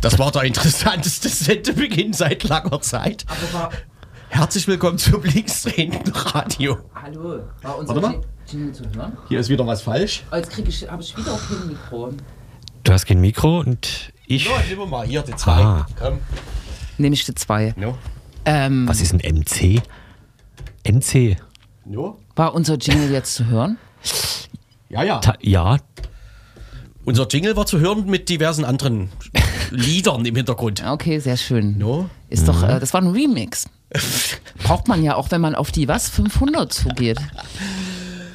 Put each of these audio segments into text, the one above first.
Das war der interessanteste Sendebeginn seit langer Zeit. Herzlich willkommen zum linksdrehenden Radio. Hallo, war unser Warte mal. Ji- Jingle zu hören? Hier ist wieder was falsch. Oh, jetzt krieg ich, habe ich wieder kein Mikro. Du hast kein Mikro und ich. So, nehmen wir mal hier die zwei. Ah. Komm. Nehme ich die zwei. No. Ähm, Was ist ein MC? NC? No. war unser Jingle jetzt zu hören? Ja, ja. Ta ja, Unser Jingle war zu hören mit diversen anderen Liedern im Hintergrund. Okay, sehr schön. No. Ist doch, äh, das war ein Remix. Braucht man ja auch, wenn man auf die was 500 zugeht.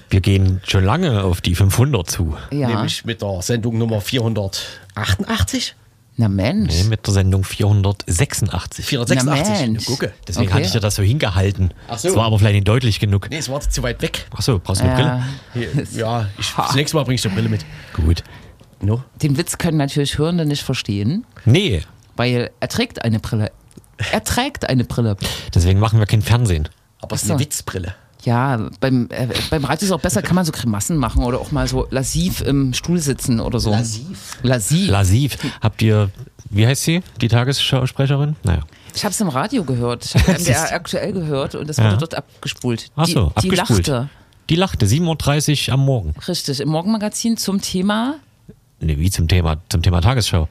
wir gehen schon lange auf die 500 zu. Ja. Nämlich mit der Sendung Nummer 488. Na Mensch. Nee, mit der Sendung 486. 486. Na Mensch. Gucke. Deswegen Okay. hatte ich dir das so hingehalten. Ach so. Das war aber vielleicht nicht deutlich genug. Nee, es war zu weit weg. Achso, brauchst du eine Ja, Hier, Ja, ich, das nächste Mal bringe ich die Brille mit. Brille? Gut. No. den Witz können natürlich Hörende nicht verstehen, Nee, weil er trägt eine Brille. Er trägt eine Brille. deswegen machen wir kein Fernsehen. Aber es ist eine. Witzbrille. Ja, beim, äh, beim Radio ist es auch besser, kann man so Grimassen machen oder auch mal so lassiv im Stuhl sitzen oder so. Lasiv. Lassiv. Lasiv. Habt ihr, wie heißt sie, die Tagesschausprecherin? Naja. Ich habe es im Radio gehört. Ich habe MDR aktuell gehört und es wurde Ja. dort abgespult. Ach die, so, die abgespult. lachte. Die lachte, 7.30 Uhr am Morgen. Richtig, im Morgenmagazin zum Thema. Nee, wie zum Thema, zum Thema Tagesschau.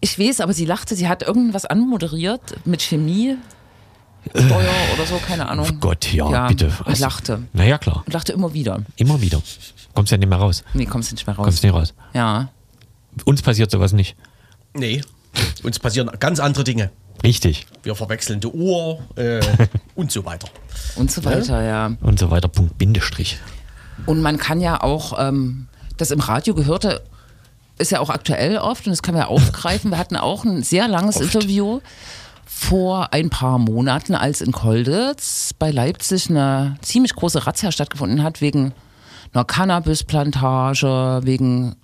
Ich weiß, aber sie lachte, sie hat irgendwas anmoderiert mit Chemie, Steuer oder so, keine Ahnung. Oh Gott, ja, Ja, bitte. und lachte. Naja, klar. Und lachte immer wieder. Immer wieder. Kommst ja nicht mehr raus. Nee, kommst nicht mehr raus. Kommst nicht raus. Ja. Uns passiert sowas nicht. Nee. Uns passieren ganz andere Dinge. Richtig. Wir verwechseln die Uhr äh, und so weiter. Und so weiter, ja. Und so weiter. Punkt, Bindestrich. Und man kann ja auch ähm, das im Radio gehörte, ist ja auch aktuell oft und das können wir aufgreifen. Wir hatten auch ein sehr langes Oft. Interview vor ein paar Monaten, als in Kolditz bei Leipzig eine ziemlich große Razzia stattgefunden hat wegen einer Cannabisplantage, wegen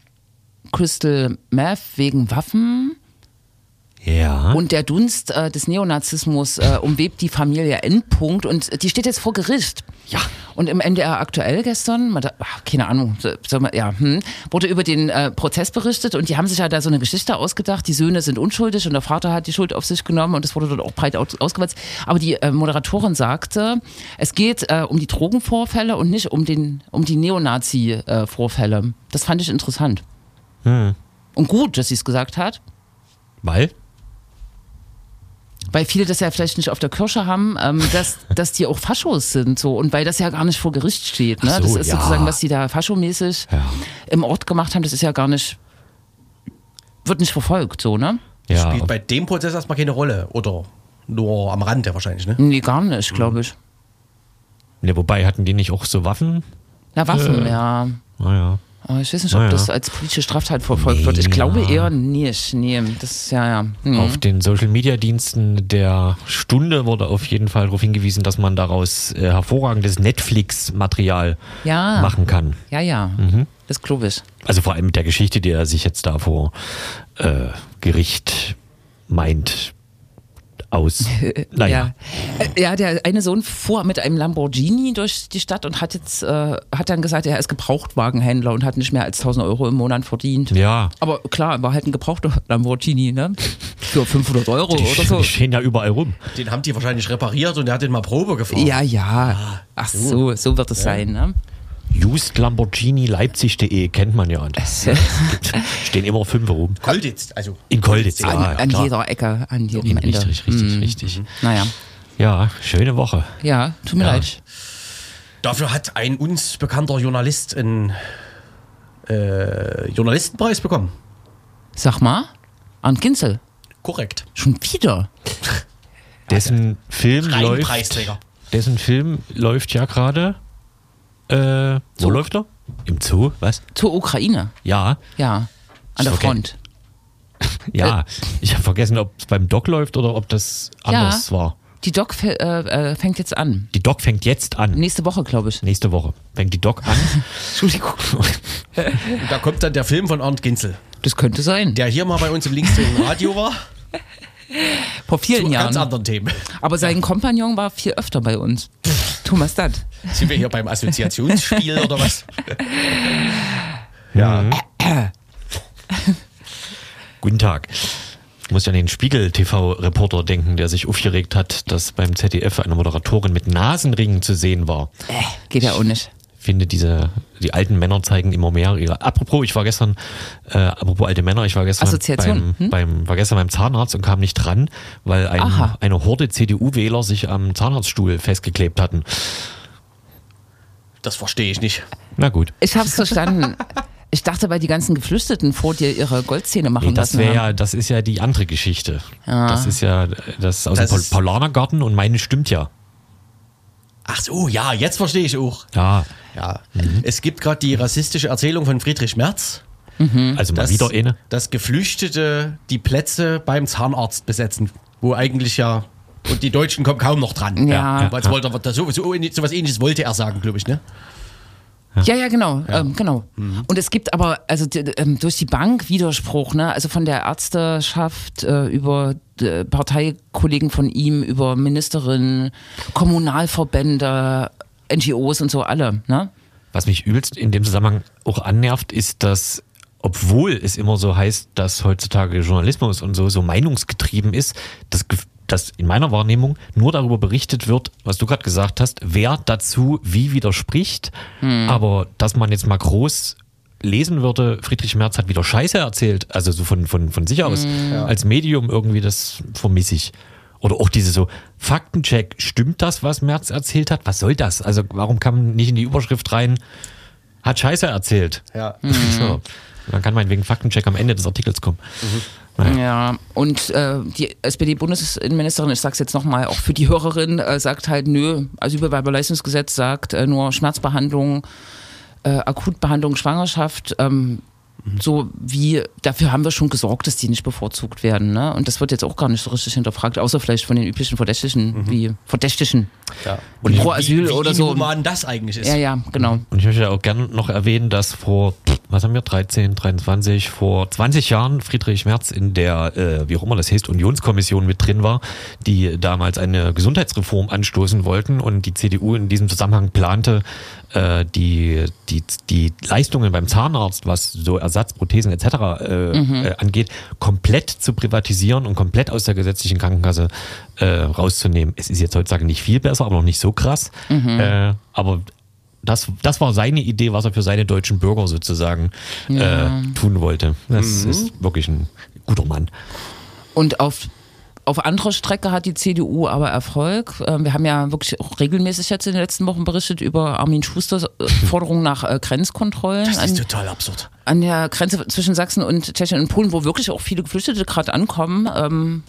Crystal Meth, wegen Waffen. Ja. Und der Dunst äh, des Neonazismus äh, umwebt die Familie Endpunkt und die steht jetzt vor Gericht. Ja. Und im NDR aktuell gestern, man da, ach, keine Ahnung, man- ja, hm, wurde über den äh, Prozess berichtet und die haben sich ja da so eine Geschichte ausgedacht. Die Söhne sind unschuldig und der Vater hat die Schuld auf sich genommen und das wurde dort auch breit aus, ausgewalzt. Aber die äh, Moderatorin sagte, es geht äh, um die Drogenvorfälle und nicht um, den, um die Neonazi-Vorfälle. das fand ich interessant. Und gut, dass sie es gesagt hat. Weil? Weil viele das ja vielleicht nicht auf der Kirsche haben, ähm, dass, dass die auch Faschos sind so und weil das ja gar nicht vor Gericht steht. Ne? So, das ist ja. sozusagen, was die da faschomäßig Ja. im Ort gemacht haben, das ist ja gar nicht, wird nicht verfolgt, so, ne? Ja. Spielt bei dem Prozess erstmal keine Rolle. Oder nur am Rande wahrscheinlich, ne? Nee, gar nicht, glaube ich. Ne, wobei hatten die nicht auch so Waffen? Na, Waffen, ja. Naja. Aber ich weiß nicht, ob Na ja. das als politische Straftat verfolgt wird. Ich Nee, glaube ja. eher nicht. Nee, das ist ja, ja. Hm. Auf den Social Media Diensten der Stunde wurde auf jeden Fall darauf hingewiesen, dass man daraus äh, hervorragendes Netflix-Material Ja. machen kann. Ja, ja. Mhm. Das glaube ich. Also vor allem mit der Geschichte, die er sich jetzt da vor äh, Gericht meint aus. Naja. Ja. Äh, ja, der eine Sohn fuhr mit einem Lamborghini durch die Stadt und hat jetzt, äh, hat dann gesagt, er ist Gebrauchtwagenhändler und hat nicht mehr als 1000 Euro im Monat verdient. Ja. Aber klar, war halt ein gebrauchter Lamborghini, ne? Für 500 Euro Die, oder so. die stehen ja überall rum. Den haben die wahrscheinlich repariert und der hat den mal Probe gefahren. Ja, ja. Ach so, so wird es sein, ne? Just Lamborghini Leipzig.de kennt man ja. Und es gibt, stehen immer fünf rum. Kolditz, also. In Kolditz, ja. An, ja, an jeder Ecke, an jedem Ende. Richtig, richtig, Hm. richtig. Naja, Ja, schöne Woche. ja, tut mir Ja. leid. Dafür hat ein uns bekannter Journalist einen äh, Journalistenpreis bekommen. Sag mal, Arndt Ginzel, Korrekt. schon wieder. Dessen Film Rein läuft. Preisträger. Dessen Film läuft ja gerade. Äh, wo läuft er? Im Zoo? Was? Zur Ukraine, Ja, ja. An der. Front. ja. Ich habe vergessen, ob es beim Doc läuft oder ob das anders war. Die Doc äh, äh, fängt jetzt an. Die Doc fängt jetzt an. Nächste Woche, glaube ich. Nächste Woche fängt die Doc an. Entschuldigung. Und da kommt dann der Film von Arndt Ginzel, Das könnte sein. der hier mal bei uns im linksdrehenden Radio war. Vor Zu vielen ganz Jahren. anderen Themen. Aber sein Kompagnon war viel öfter bei uns. Thomas Datt. Sind wir hier beim Assoziationsspiel oder was? ja. Guten Tag. Ich muss ja an den Spiegel-TV-Reporter denken, der sich aufgeregt hat, dass beim ZDF eine Moderatorin mit Nasenringen zu sehen war. Äh, geht ja auch nicht. Ich finde, diese, die alten Männer zeigen immer mehr ihre. Apropos, ich war gestern, äh, apropos alte Männer, ich war gestern Assoziation, beim, hm? beim, war gestern beim Zahnarzt und kam nicht dran, weil ein, eine Horde CDU-Wähler sich am Zahnarztstuhl festgeklebt hatten. Das verstehe ich nicht. Na gut. Ich hab's verstanden. Ich dachte, weil die ganzen Geflüchteten vor dir ihre Goldzähne machen Nee, das lassen wäre haben. ja, das ist ja die andere Geschichte. Ja. Das ist ja das aus Das dem Paulanergarten und meine stimmt ja. Ach so, ja, jetzt verstehe ich auch. Ja, Ja. Es gibt gerade die rassistische Erzählung von Friedrich Merz, also mal dass, wieder eine. dass Geflüchtete die Plätze beim Zahnarzt besetzen, wo eigentlich ja. Und die Deutschen kommen kaum noch dran. Ja. Ja, Weil es wollte er das so, so, so was ähnliches wollte er sagen, glaube ich, ne? Ja, ja, genau, Ähm, genau. Und es gibt aber also ähm, durch die Bank Widerspruch, ne? Also von der Ärzteschaft äh, über äh, Parteikollegen von ihm, über Ministerinnen, Kommunalverbände, NGOs und so alle, ne? Was mich übelst in dem Zusammenhang auch annervt, ist, dass obwohl es immer so heißt, dass heutzutage Journalismus und so so meinungsgetrieben ist, dass, gef- dass in meiner Wahrnehmung nur darüber berichtet wird, was du gerade gesagt hast, wer dazu wie widerspricht. Aber dass man jetzt mal groß lesen würde, Friedrich Merz hat wieder Scheiße erzählt, also so von, von, von sich aus, als Medium irgendwie, das vermisse ich. Oder auch diese so, Faktencheck, stimmt das, was Merz erzählt hat? Was soll das? Also warum kann man nicht in die Überschrift rein, hat Scheiße erzählt? Ja. So. Dann kann man wegen Faktencheck am Ende des Artikels kommen. Naja. Ja, und äh, die SPD-Bundesinnenministerin, ich sag's jetzt nochmal, auch für die Hörerin, äh, sagt halt, nö, Asylbewerberleistungsgesetz sagt äh, nur Schmerzbehandlung, äh, Akutbehandlung, Schwangerschaft, ähm, so wie, dafür haben wir schon gesorgt, dass die nicht bevorzugt werden. Ne? Und das wird jetzt auch gar nicht so richtig hinterfragt, außer vielleicht von den üblichen Verdächtigen, wie Verdächtigen. ja. Und pro wie, Asyl wie oder so. inhuman das eigentlich ist. Ja, ja, genau. Und ich möchte auch gerne noch erwähnen, dass vor, was haben wir, 13, 23, vor 20 Jahren Friedrich Merz in der, äh, wie auch immer das heißt, Unionskommission mit drin war, die damals eine Gesundheitsreform anstoßen wollten und die CDU in diesem Zusammenhang plante, äh, die, die, die Leistungen beim Zahnarzt, was so Ersatzprothesen etc. Äh, äh, angeht, komplett zu privatisieren und komplett aus der gesetzlichen Krankenkasse äh, rauszunehmen. Es ist jetzt heutzutage nicht viel besser, aber noch nicht so krass. Äh, aber das, das war seine Idee, was er für seine deutschen Bürger sozusagen äh, tun wollte. Das ist wirklich ein guter Mann. Und auf, auf anderer Strecke hat die CDU aber Erfolg. Ähm, Wir haben ja wirklich auch regelmäßig jetzt in den letzten Wochen berichtet über Armin Schusters äh, Forderung nach äh, Grenzkontrollen Das ist an, total absurd. an der Grenze zwischen Sachsen und Tschechien und Polen, wo wirklich auch viele Geflüchtete gerade ankommen. Ähm,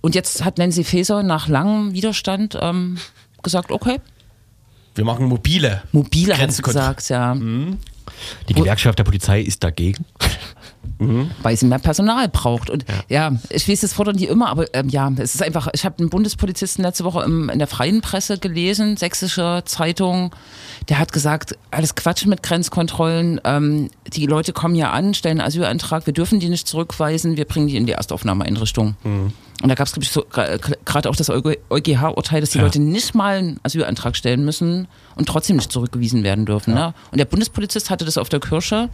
Und jetzt hat Nancy Faeser nach langem Widerstand ähm, gesagt, okay, Wir machen mobile. mobile sie Grenzkont- gesagt, ja. Die Gewerkschaft der Polizei ist dagegen. Weil sie mehr Personal braucht. Und ja, ich weiß, das fordern die immer, aber ähm, ja, es ist einfach, ich habe einen Bundespolizisten letzte Woche im, in der freien Presse gelesen, sächsische Zeitung, der hat gesagt, alles Quatsch mit Grenzkontrollen, ähm, die Leute kommen hier an, stellen einen Asylantrag, wir dürfen die nicht zurückweisen, wir bringen die in die Erstaufnahmeeinrichtung. Und da gab es, glaube ich, so, gerade auch das EuGH-Urteil, dass die Ja. Leute nicht mal einen Asylantrag stellen müssen und trotzdem nicht zurückgewiesen werden dürfen. Ne? Und der Bundespolizist hatte das auf der Kirsche,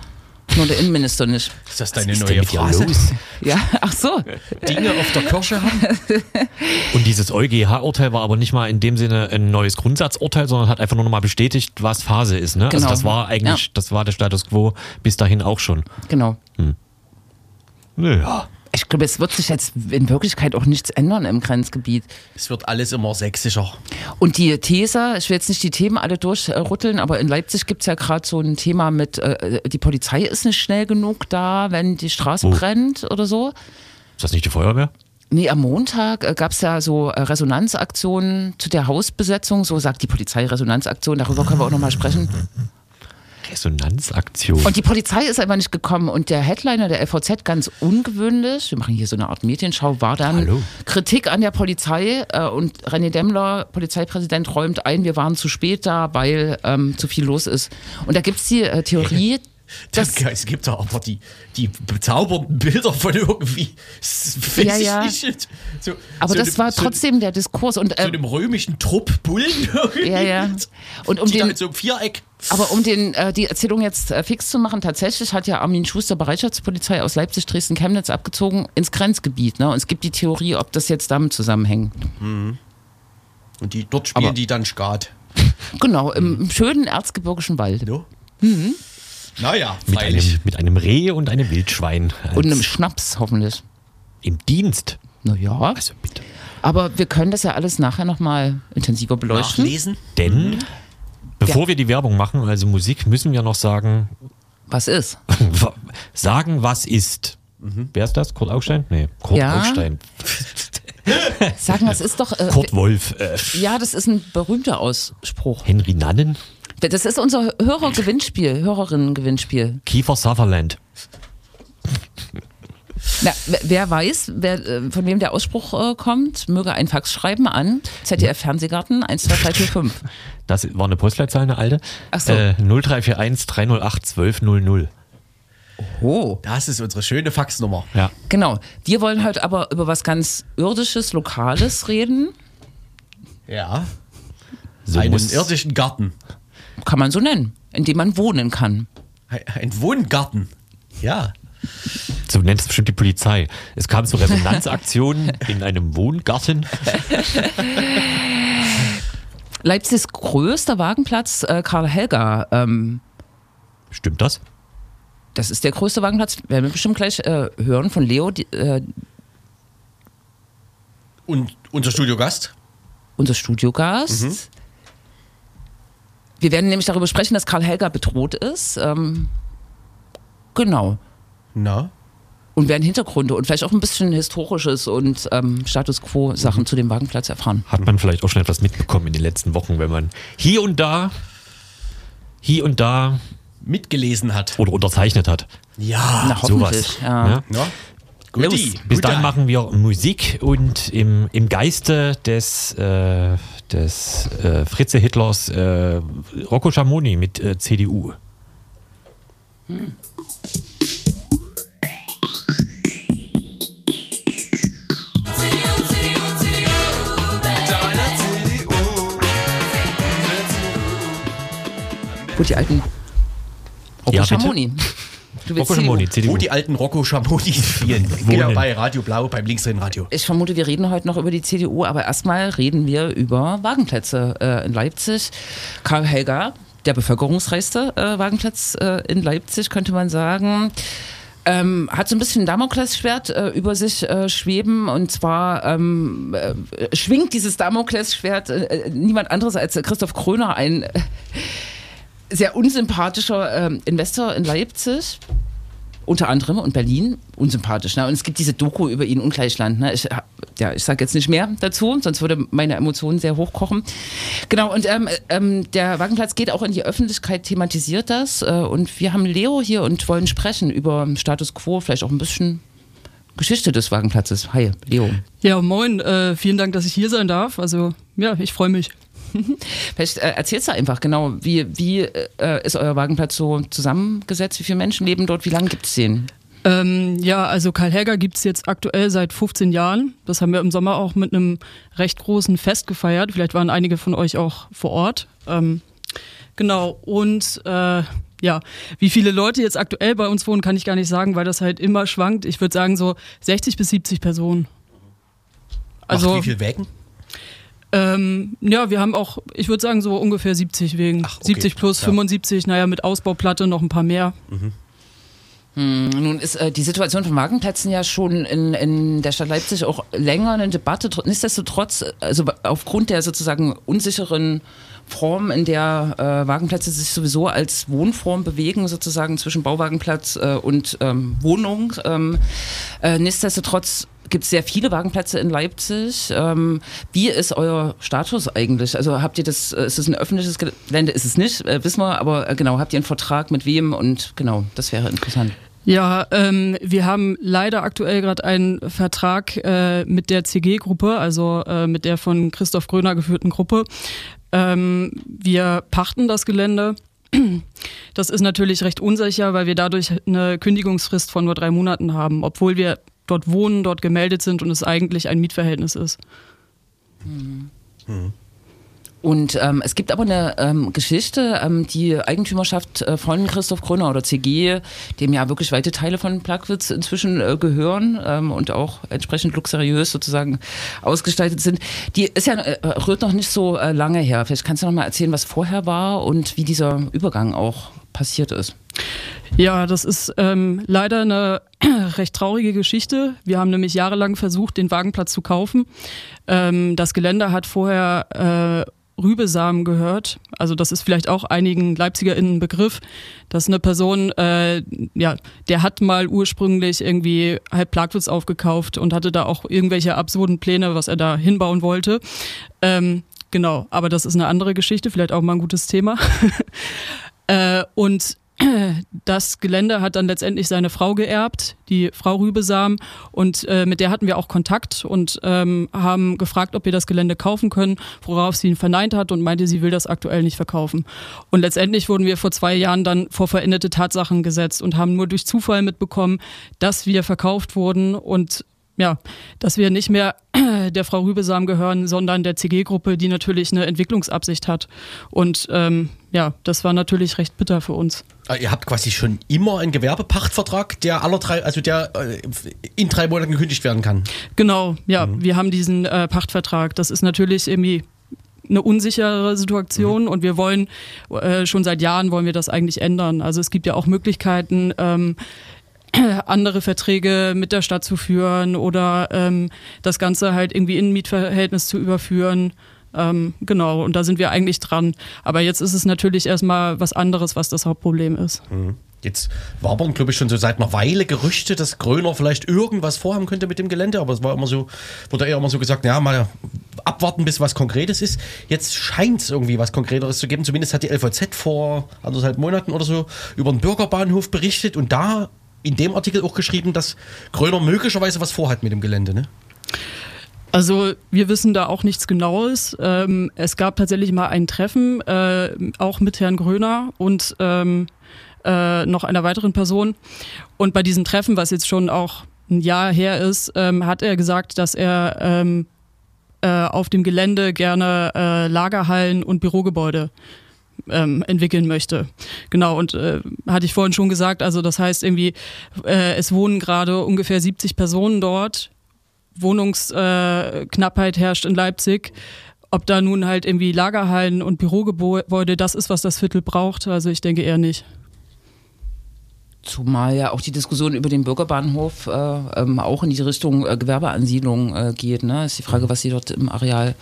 nur der Innenminister nicht. Ist das deine ist neue Phrase? los? Ja, ach so. Dinge auf der Kirsche haben? Und dieses EuGH-Urteil war aber nicht mal in dem Sinne ein neues Grundsatzurteil, sondern hat einfach nur nochmal bestätigt, was Phase ist. Ne? Also Genau. das war eigentlich, Ja. das war der Status quo bis dahin auch schon. Genau. Ja. Ich glaube, es wird sich jetzt in Wirklichkeit auch nichts ändern im Grenzgebiet. Es wird alles immer sächsischer. Und die These, ich will jetzt nicht die Themen alle durchrütteln, aber in Leipzig gibt es ja gerade so ein Thema mit, äh, die Polizei ist nicht schnell genug da, wenn die Straße Wo? brennt oder so. Ist das nicht die Feuerwehr? Nee, am Montag äh, gab es ja so äh, Resonanzaktionen zu der Hausbesetzung, so sagt die Polizei Resonanzaktion, darüber können wir auch nochmal sprechen. Resonanzaktion. Und die Polizei ist einfach nicht gekommen und der Headliner der LVZ, ganz ungewöhnlich, wir machen hier so eine Art Medienschau, war dann Hallo. Kritik an der Polizei äh, und René Demmler, Polizeipräsident, räumt ein, wir waren zu spät da, weil ähm, zu viel los ist. Und da gibt es die äh, Theorie, Das, Das- es gibt da aber die, die bezaubernden Bilder von irgendwie. Ja, ja. nicht. So, Aber so das einem- war so, trotzdem der Diskurs. Und, So äh, einem römischen Trupp Bullen. Ja, ja. Und um die den- in so einem Viereck. Aber um den, äh, die Erzählung jetzt äh, fix zu machen, tatsächlich hat ja Armin Schuster Bereitschaftspolizei aus Leipzig, Dresden, Chemnitz abgezogen ins Grenzgebiet. Ne? Und es gibt die Theorie, ob das jetzt damit zusammenhängt. Und die, dort spielen Aber- die dann Skat. Genau, im, im schönen erzgebirgischen Wald. No? Mhm. Naja, Mit freilich. einem, mit einem Reh und einem Wildschwein. Und einem Schnaps hoffentlich. Im Dienst. Naja, Also bitte. aber wir können das ja alles nachher nochmal intensiver beleuchten. Nachlesen. Denn, bevor wir die Werbung machen, also Musik, müssen wir noch sagen, Was ist? sagen, was ist. Wer ist das? Kurt Augstein? Nee, Kurt Ja. Augstein. Sagen, das ist doch. Äh, Kurt Wolf. Äh, ja, das ist ein berühmter Ausspruch. Henry Nannen. Das ist unser Hörergewinnspiel, Hörerinnen-Gewinnspiel. Kiefer Sutherland. Na, wer- weiß, wer, äh, von wem der Ausspruch äh, kommt, möge ein Fax schreiben an ZDF Fernsehgarten 12345. Das war eine Postleitzahl, eine alte. Ach so. Äh, 0341 308 1200. Oh. Das ist unsere schöne Faxnummer. Ja. Genau. Wir wollen heute aber über was ganz Irdisches, Lokales reden. Ja. So Einen irdischen Garten. Kann man so nennen. In dem man wohnen kann. Ein, Wohngarten. Ja. so nennt es bestimmt die Polizei. Es kam zu Resonanzaktionen in einem Wohngarten. Leipzigs größter Wagenplatz, äh, Karl Helga. Ähm, Stimmt das? das ist der größte Wagenplatz. Werden wir bestimmt gleich äh, hören von Leo, die, äh, Und unser Studiogast? unser Studiogast. Wir werden nämlich darüber sprechen, dass Karl Helga bedroht ist. Ähm, genau. Na? Und werden Hintergründe und vielleicht auch ein bisschen Historisches und ähm, Status Quo-Sachen zu dem Wagenplatz erfahren. Hat man vielleicht auch schon etwas mitbekommen in den letzten Wochen, wenn man hier und da, hier und da Mitgelesen hat. oder unterzeichnet hat. Ja. Na. Sowas. Ja. Ja? Guti. Bis dahin machen wir Musik und im, im Geiste des, äh, des äh, Fritze Hitlers äh, Rocco Schamoni mit äh, CDU. Gut, die alten Rocco Ja, bitte? Schamoni. Willst Rocco Schamoni, CDU. Wo die alten Rocco Schamoni spielen. genau bei Radio Blau, beim Linksrhein-Radio. Ich vermute, wir reden heute noch über die CDU, aber erstmal reden wir über Wagenplätze äh, in Leipzig. Karl Helga, der bevölkerungsreichste äh, Wagenplatz äh, in Leipzig, könnte man sagen. Ähm, hat so ein bisschen ein Damoklesschwert äh, über sich äh, schweben und zwar ähm, äh, schwingt dieses Damoklesschwert äh, äh, niemand anderes als Christoph Kröner, ein äh, sehr unsympathischer ähm, Investor in Leipzig unter anderem und Berlin unsympathisch. Ne? Und es gibt diese Doku über ihn, Ungleichland. Ne? Ich, ja, ich sage jetzt nicht mehr dazu, sonst würde meine Emotionen sehr hochkochen. Genau, und ähm, ähm, der Wagenplatz geht auch in die Öffentlichkeit, thematisiert das. Äh, und wir haben Leo hier und wollen sprechen über Status Quo, vielleicht auch ein bisschen Geschichte des Wagenplatzes. Hi, Leo. Ja, moin. Äh, vielen Dank, dass ich hier sein darf. Also, ja, ich freue mich. Vielleicht äh, erzählst du einfach genau, wie, wie äh, ist euer Wagenplatz so zusammengesetzt? Wie viele Menschen leben dort? Wie lange gibt es den? Ähm, ja, also Karl Herger gibt's jetzt aktuell seit 15 Jahren. Das haben wir im Sommer auch mit einem recht großen Fest gefeiert. Vielleicht waren einige von euch auch vor Ort. Ähm, genau, und äh, ja, wie viele Leute jetzt aktuell bei uns wohnen, kann ich gar nicht sagen, weil das halt immer schwankt. Ich würde sagen so 60 bis 70 Personen. Also, wie viel Wägen? Ähm, ja, wir haben auch, ich würde sagen, so ungefähr 70 wegen. Ach, okay. 70 plus Ja. 75, naja, mit Ausbauplatte noch ein paar mehr. Nun ist äh, die Situation von Wagenplätzen ja schon in, in der Stadt Leipzig auch länger eine Debatte. Tr- Nichtsdestotrotz, also aufgrund der sozusagen unsicheren Form, in der äh, Wagenplätze sich sowieso als Wohnform bewegen, sozusagen zwischen Bauwagenplatz äh, und ähm, Wohnung. Ähm, äh, nichtsdestotrotz gibt es sehr viele Wagenplätze in Leipzig. Ähm, wie ist euer Status eigentlich? Also habt ihr das, äh, ist es ein öffentliches Gelände? Ist es nicht, äh, wissen wir, aber äh, genau, habt ihr einen Vertrag mit wem? Und genau, das wäre interessant. Ja, ähm, wir haben leider aktuell gerade einen Vertrag äh, mit der CG-Gruppe, also äh, mit der von Christoph Gröner geführten Gruppe. Ähm, wir pachten das Gelände Das ist natürlich recht unsicher, weil wir dadurch eine Kündigungsfrist von nur drei Monaten haben, obwohl wir dort wohnen, dort gemeldet sind und es eigentlich ein Mietverhältnis ist. Mhm. Mhm. Und ähm, es gibt aber eine ähm, Geschichte, ähm, die Eigentümerschaft äh, von Christoph Kröner oder CG, dem ja wirklich weite Teile von Plagwitz inzwischen äh, gehören ähm, und auch entsprechend luxuriös sozusagen ausgestaltet sind. Die ist ja äh, rührt noch nicht so äh, lange her. Vielleicht kannst du noch mal erzählen, was vorher war und wie dieser Übergang auch passiert ist. Ja, das ist ähm, leider eine recht traurige Geschichte. Wir haben nämlich jahrelang versucht, den Wagenplatz zu kaufen. Ähm, das Gelände hat vorher äh, Rübesamen gehört. Also das ist vielleicht auch einigen LeipzigerInnen ein Begriff, dass eine Person, äh, ja, der hat mal ursprünglich irgendwie halb Plagwitz aufgekauft und hatte da auch irgendwelche absurden Pläne, was er da hinbauen wollte. Ähm, genau, aber das ist eine andere Geschichte, vielleicht auch mal ein gutes Thema. äh, und das Gelände hat dann letztendlich seine Frau geerbt, die Frau Rübesam, und äh, mit der hatten wir auch Kontakt und ähm, haben gefragt, ob wir das Gelände kaufen können, worauf sie ihn verneint hat und meinte, sie will das aktuell nicht verkaufen. Und letztendlich wurden wir vor zwei Jahren dann vor veränderte Tatsachen gesetzt und haben nur durch Zufall mitbekommen, dass wir verkauft wurden und ja, dass wir nicht mehr der Frau Rübesam gehören, sondern der CG-Gruppe, die natürlich eine Entwicklungsabsicht hat. Und ähm, ja, das war natürlich recht bitter für uns. Ah, ihr habt quasi schon immer einen Gewerbepachtvertrag, der aller drei, also der äh, in drei Monaten gekündigt werden kann. Genau, ja, mhm. wir haben diesen äh, Pachtvertrag. Das ist natürlich irgendwie eine unsichere Situation mhm. und wir wollen äh, schon seit Jahren wollen wir das eigentlich ändern. Also es gibt ja auch Möglichkeiten. Ähm, andere Verträge mit der Stadt zu führen oder ähm, das Ganze halt irgendwie in ein Mietverhältnis zu überführen. Ähm, genau, und da sind wir eigentlich dran. Aber jetzt ist es natürlich erstmal was anderes, was das Hauptproblem ist. Mhm. Jetzt wabern, glaube ich, schon so seit einer Weile Gerüchte, dass Gröner vielleicht irgendwas vorhaben könnte mit dem Gelände, aber es war immer so, wurde eher immer so gesagt, ja, mal abwarten, bis was Konkretes ist. Jetzt scheint es irgendwie was Konkreteres zu geben. Zumindest hat die LVZ vor anderthalb Monaten oder so über den Bürgerbahnhof berichtet und da in dem Artikel auch geschrieben, dass Gröner möglicherweise was vorhat mit dem Gelände, ne? Also wir wissen da auch nichts Genaues. Ähm, es gab tatsächlich mal ein Treffen, äh, auch mit Herrn Gröner und ähm, äh, noch einer weiteren Person. Und bei diesem Treffen, was jetzt schon auch ein Jahr her ist, ähm, hat er gesagt, dass er ähm, äh, auf dem Gelände gerne äh, Lagerhallen und Bürogebäude ähm, entwickeln möchte. Genau, und äh, hatte ich vorhin schon gesagt, also das heißt irgendwie, äh, es wohnen gerade ungefähr 70 Personen dort. Wohnungsknappheit äh, herrscht in Leipzig. Ob da nun halt irgendwie Lagerhallen und Bürogebäude das ist, was das Viertel braucht, also ich denke eher nicht. Zumal ja auch die Diskussion über den Bürgerbahnhof äh, ähm, auch in die Richtung äh, Gewerbeansiedlung äh, geht. Ne? Ist die Frage, was sie dort im Areal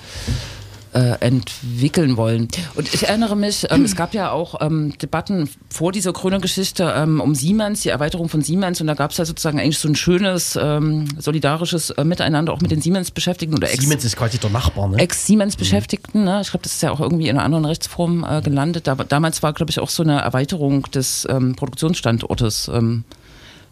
äh, entwickeln wollen. Und ich erinnere mich, ähm, es gab ja auch ähm, Debatten vor dieser Kröner-Geschichte ähm, um Siemens, die Erweiterung von Siemens. Und da gab es ja sozusagen eigentlich so ein schönes, ähm, solidarisches äh, Miteinander auch mit den Siemens-Beschäftigten. oder Ex Siemens ist quasi der Nachbar, ne? Ex-Siemens-Beschäftigten. Ne? Ich glaube, das ist ja auch irgendwie in einer anderen Rechtsform äh, gelandet. Da, damals war, glaube ich, auch so eine Erweiterung des ähm, Produktionsstandortes ähm,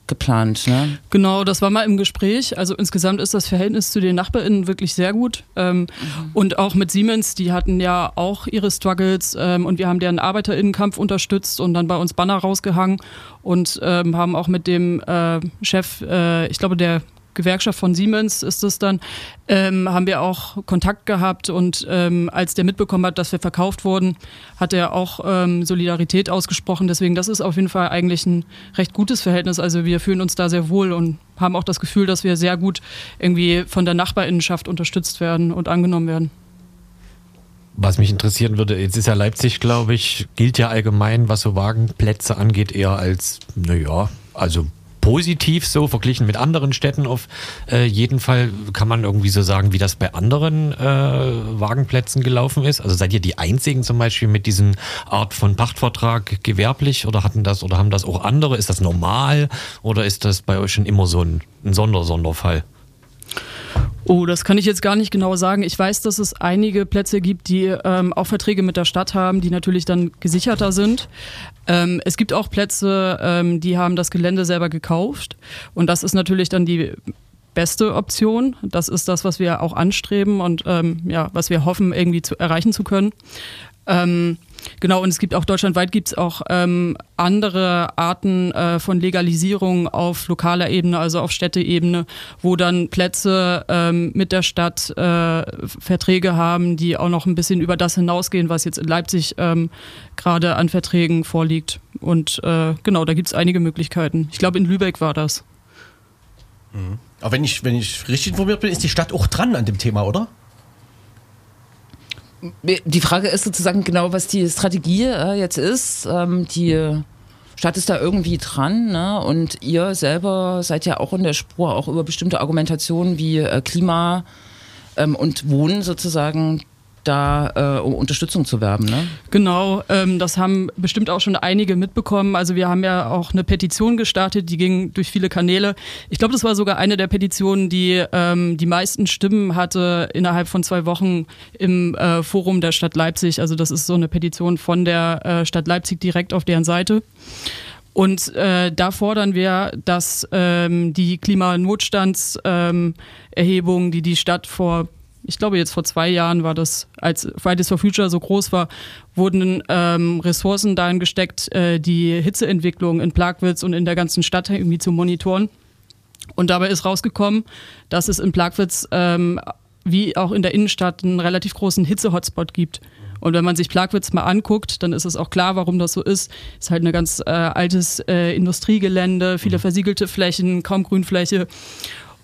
geplant. Ne? Genau, das war mal im Gespräch. Also insgesamt ist das Verhältnis zu den NachbarInnen wirklich sehr gut. Ähm, mhm. Und auch mit Siemens, die hatten ja auch ihre Struggles ähm, und wir haben deren ArbeiterInnenkampf unterstützt und dann bei uns Banner rausgehangen und ähm, haben auch mit dem äh, Chef, äh, ich glaube, der Gewerkschaft von Siemens ist es dann, ähm, haben wir auch Kontakt gehabt und ähm, als der mitbekommen hat, dass wir verkauft wurden, hat er auch ähm, Solidarität ausgesprochen. Deswegen, das ist auf jeden Fall eigentlich ein recht gutes Verhältnis. Also wir fühlen uns da sehr wohl und haben auch das Gefühl, dass wir sehr gut irgendwie von der Nachbarinnenschaft unterstützt werden und angenommen werden. Was mich interessieren würde, jetzt ist ja Leipzig, glaube ich, gilt ja allgemein, was so Wagenplätze angeht, eher als, naja, also positiv so verglichen mit anderen Städten auf äh, jeden Fall. Kann man irgendwie so sagen, wie das bei anderen äh, Wagenplätzen gelaufen ist? Also seid ihr die einzigen zum Beispiel mit diesem Art von Pachtvertrag gewerblich oder hatten das oder haben das auch andere? Ist das normal oder ist das bei euch schon immer so ein, ein Sonder-Sonderfall? Oh, das kann ich jetzt gar nicht genau sagen. Ich weiß, dass es einige Plätze gibt, die ähm, auch Verträge mit der Stadt haben, die natürlich dann gesicherter sind. Ähm, es gibt auch Plätze, ähm, die haben das Gelände selber gekauft. Und das ist natürlich dann die beste Option. Das ist das, was wir auch anstreben und ähm, ja, was wir hoffen, irgendwie zu erreichen zu können. Ähm, Genau, und es gibt auch deutschlandweit gibt es auch ähm, andere Arten äh, von Legalisierung auf lokaler Ebene, also auf Städteebene, wo dann Plätze ähm, mit der Stadt äh, Verträge haben, die auch noch ein bisschen über das hinausgehen, was jetzt in Leipzig ähm, gerade an Verträgen vorliegt. Und äh, genau, da gibt es einige Möglichkeiten. Ich glaube, in Lübeck war das. Mhm. Aber wenn ich, wenn ich richtig informiert bin, ist die Stadt auch dran an dem Thema, oder? Die Frage ist sozusagen genau, was die Strategie äh, jetzt ist. Ähm, die Stadt ist da irgendwie dran ne? und ihr selber seid ja auch in der Spur, auch über bestimmte Argumentationen wie äh, Klima ähm, und Wohnen sozusagen da äh, um Unterstützung zu werben. Ne? Genau, ähm, das haben bestimmt auch schon einige mitbekommen. Also wir haben ja auch eine Petition gestartet, die ging durch viele Kanäle. Ich glaube, das war sogar eine der Petitionen, die ähm, die meisten Stimmen hatte innerhalb von zwei Wochen im äh, Forum der Stadt Leipzig. Also das ist so eine Petition von der äh, Stadt Leipzig direkt auf deren Seite. Und äh, da fordern wir, dass ähm, die Klimanotstandserhebung, ähm, die die Stadt vor ich glaube jetzt vor zwei Jahren war das, als Fridays for Future so groß war, wurden ähm, Ressourcen darin gesteckt, äh, die Hitzeentwicklung in Plagwitz und in der ganzen Stadt irgendwie zu monitoren. Und dabei ist rausgekommen, dass es in Plagwitz ähm, wie auch in der Innenstadt einen relativ großen Hitze-Hotspot gibt. Und wenn man sich Plagwitz mal anguckt, dann ist es auch klar, warum das so ist. Es ist halt ein ganz äh, altes äh, Industriegelände, viele mhm. versiegelte Flächen, kaum Grünfläche.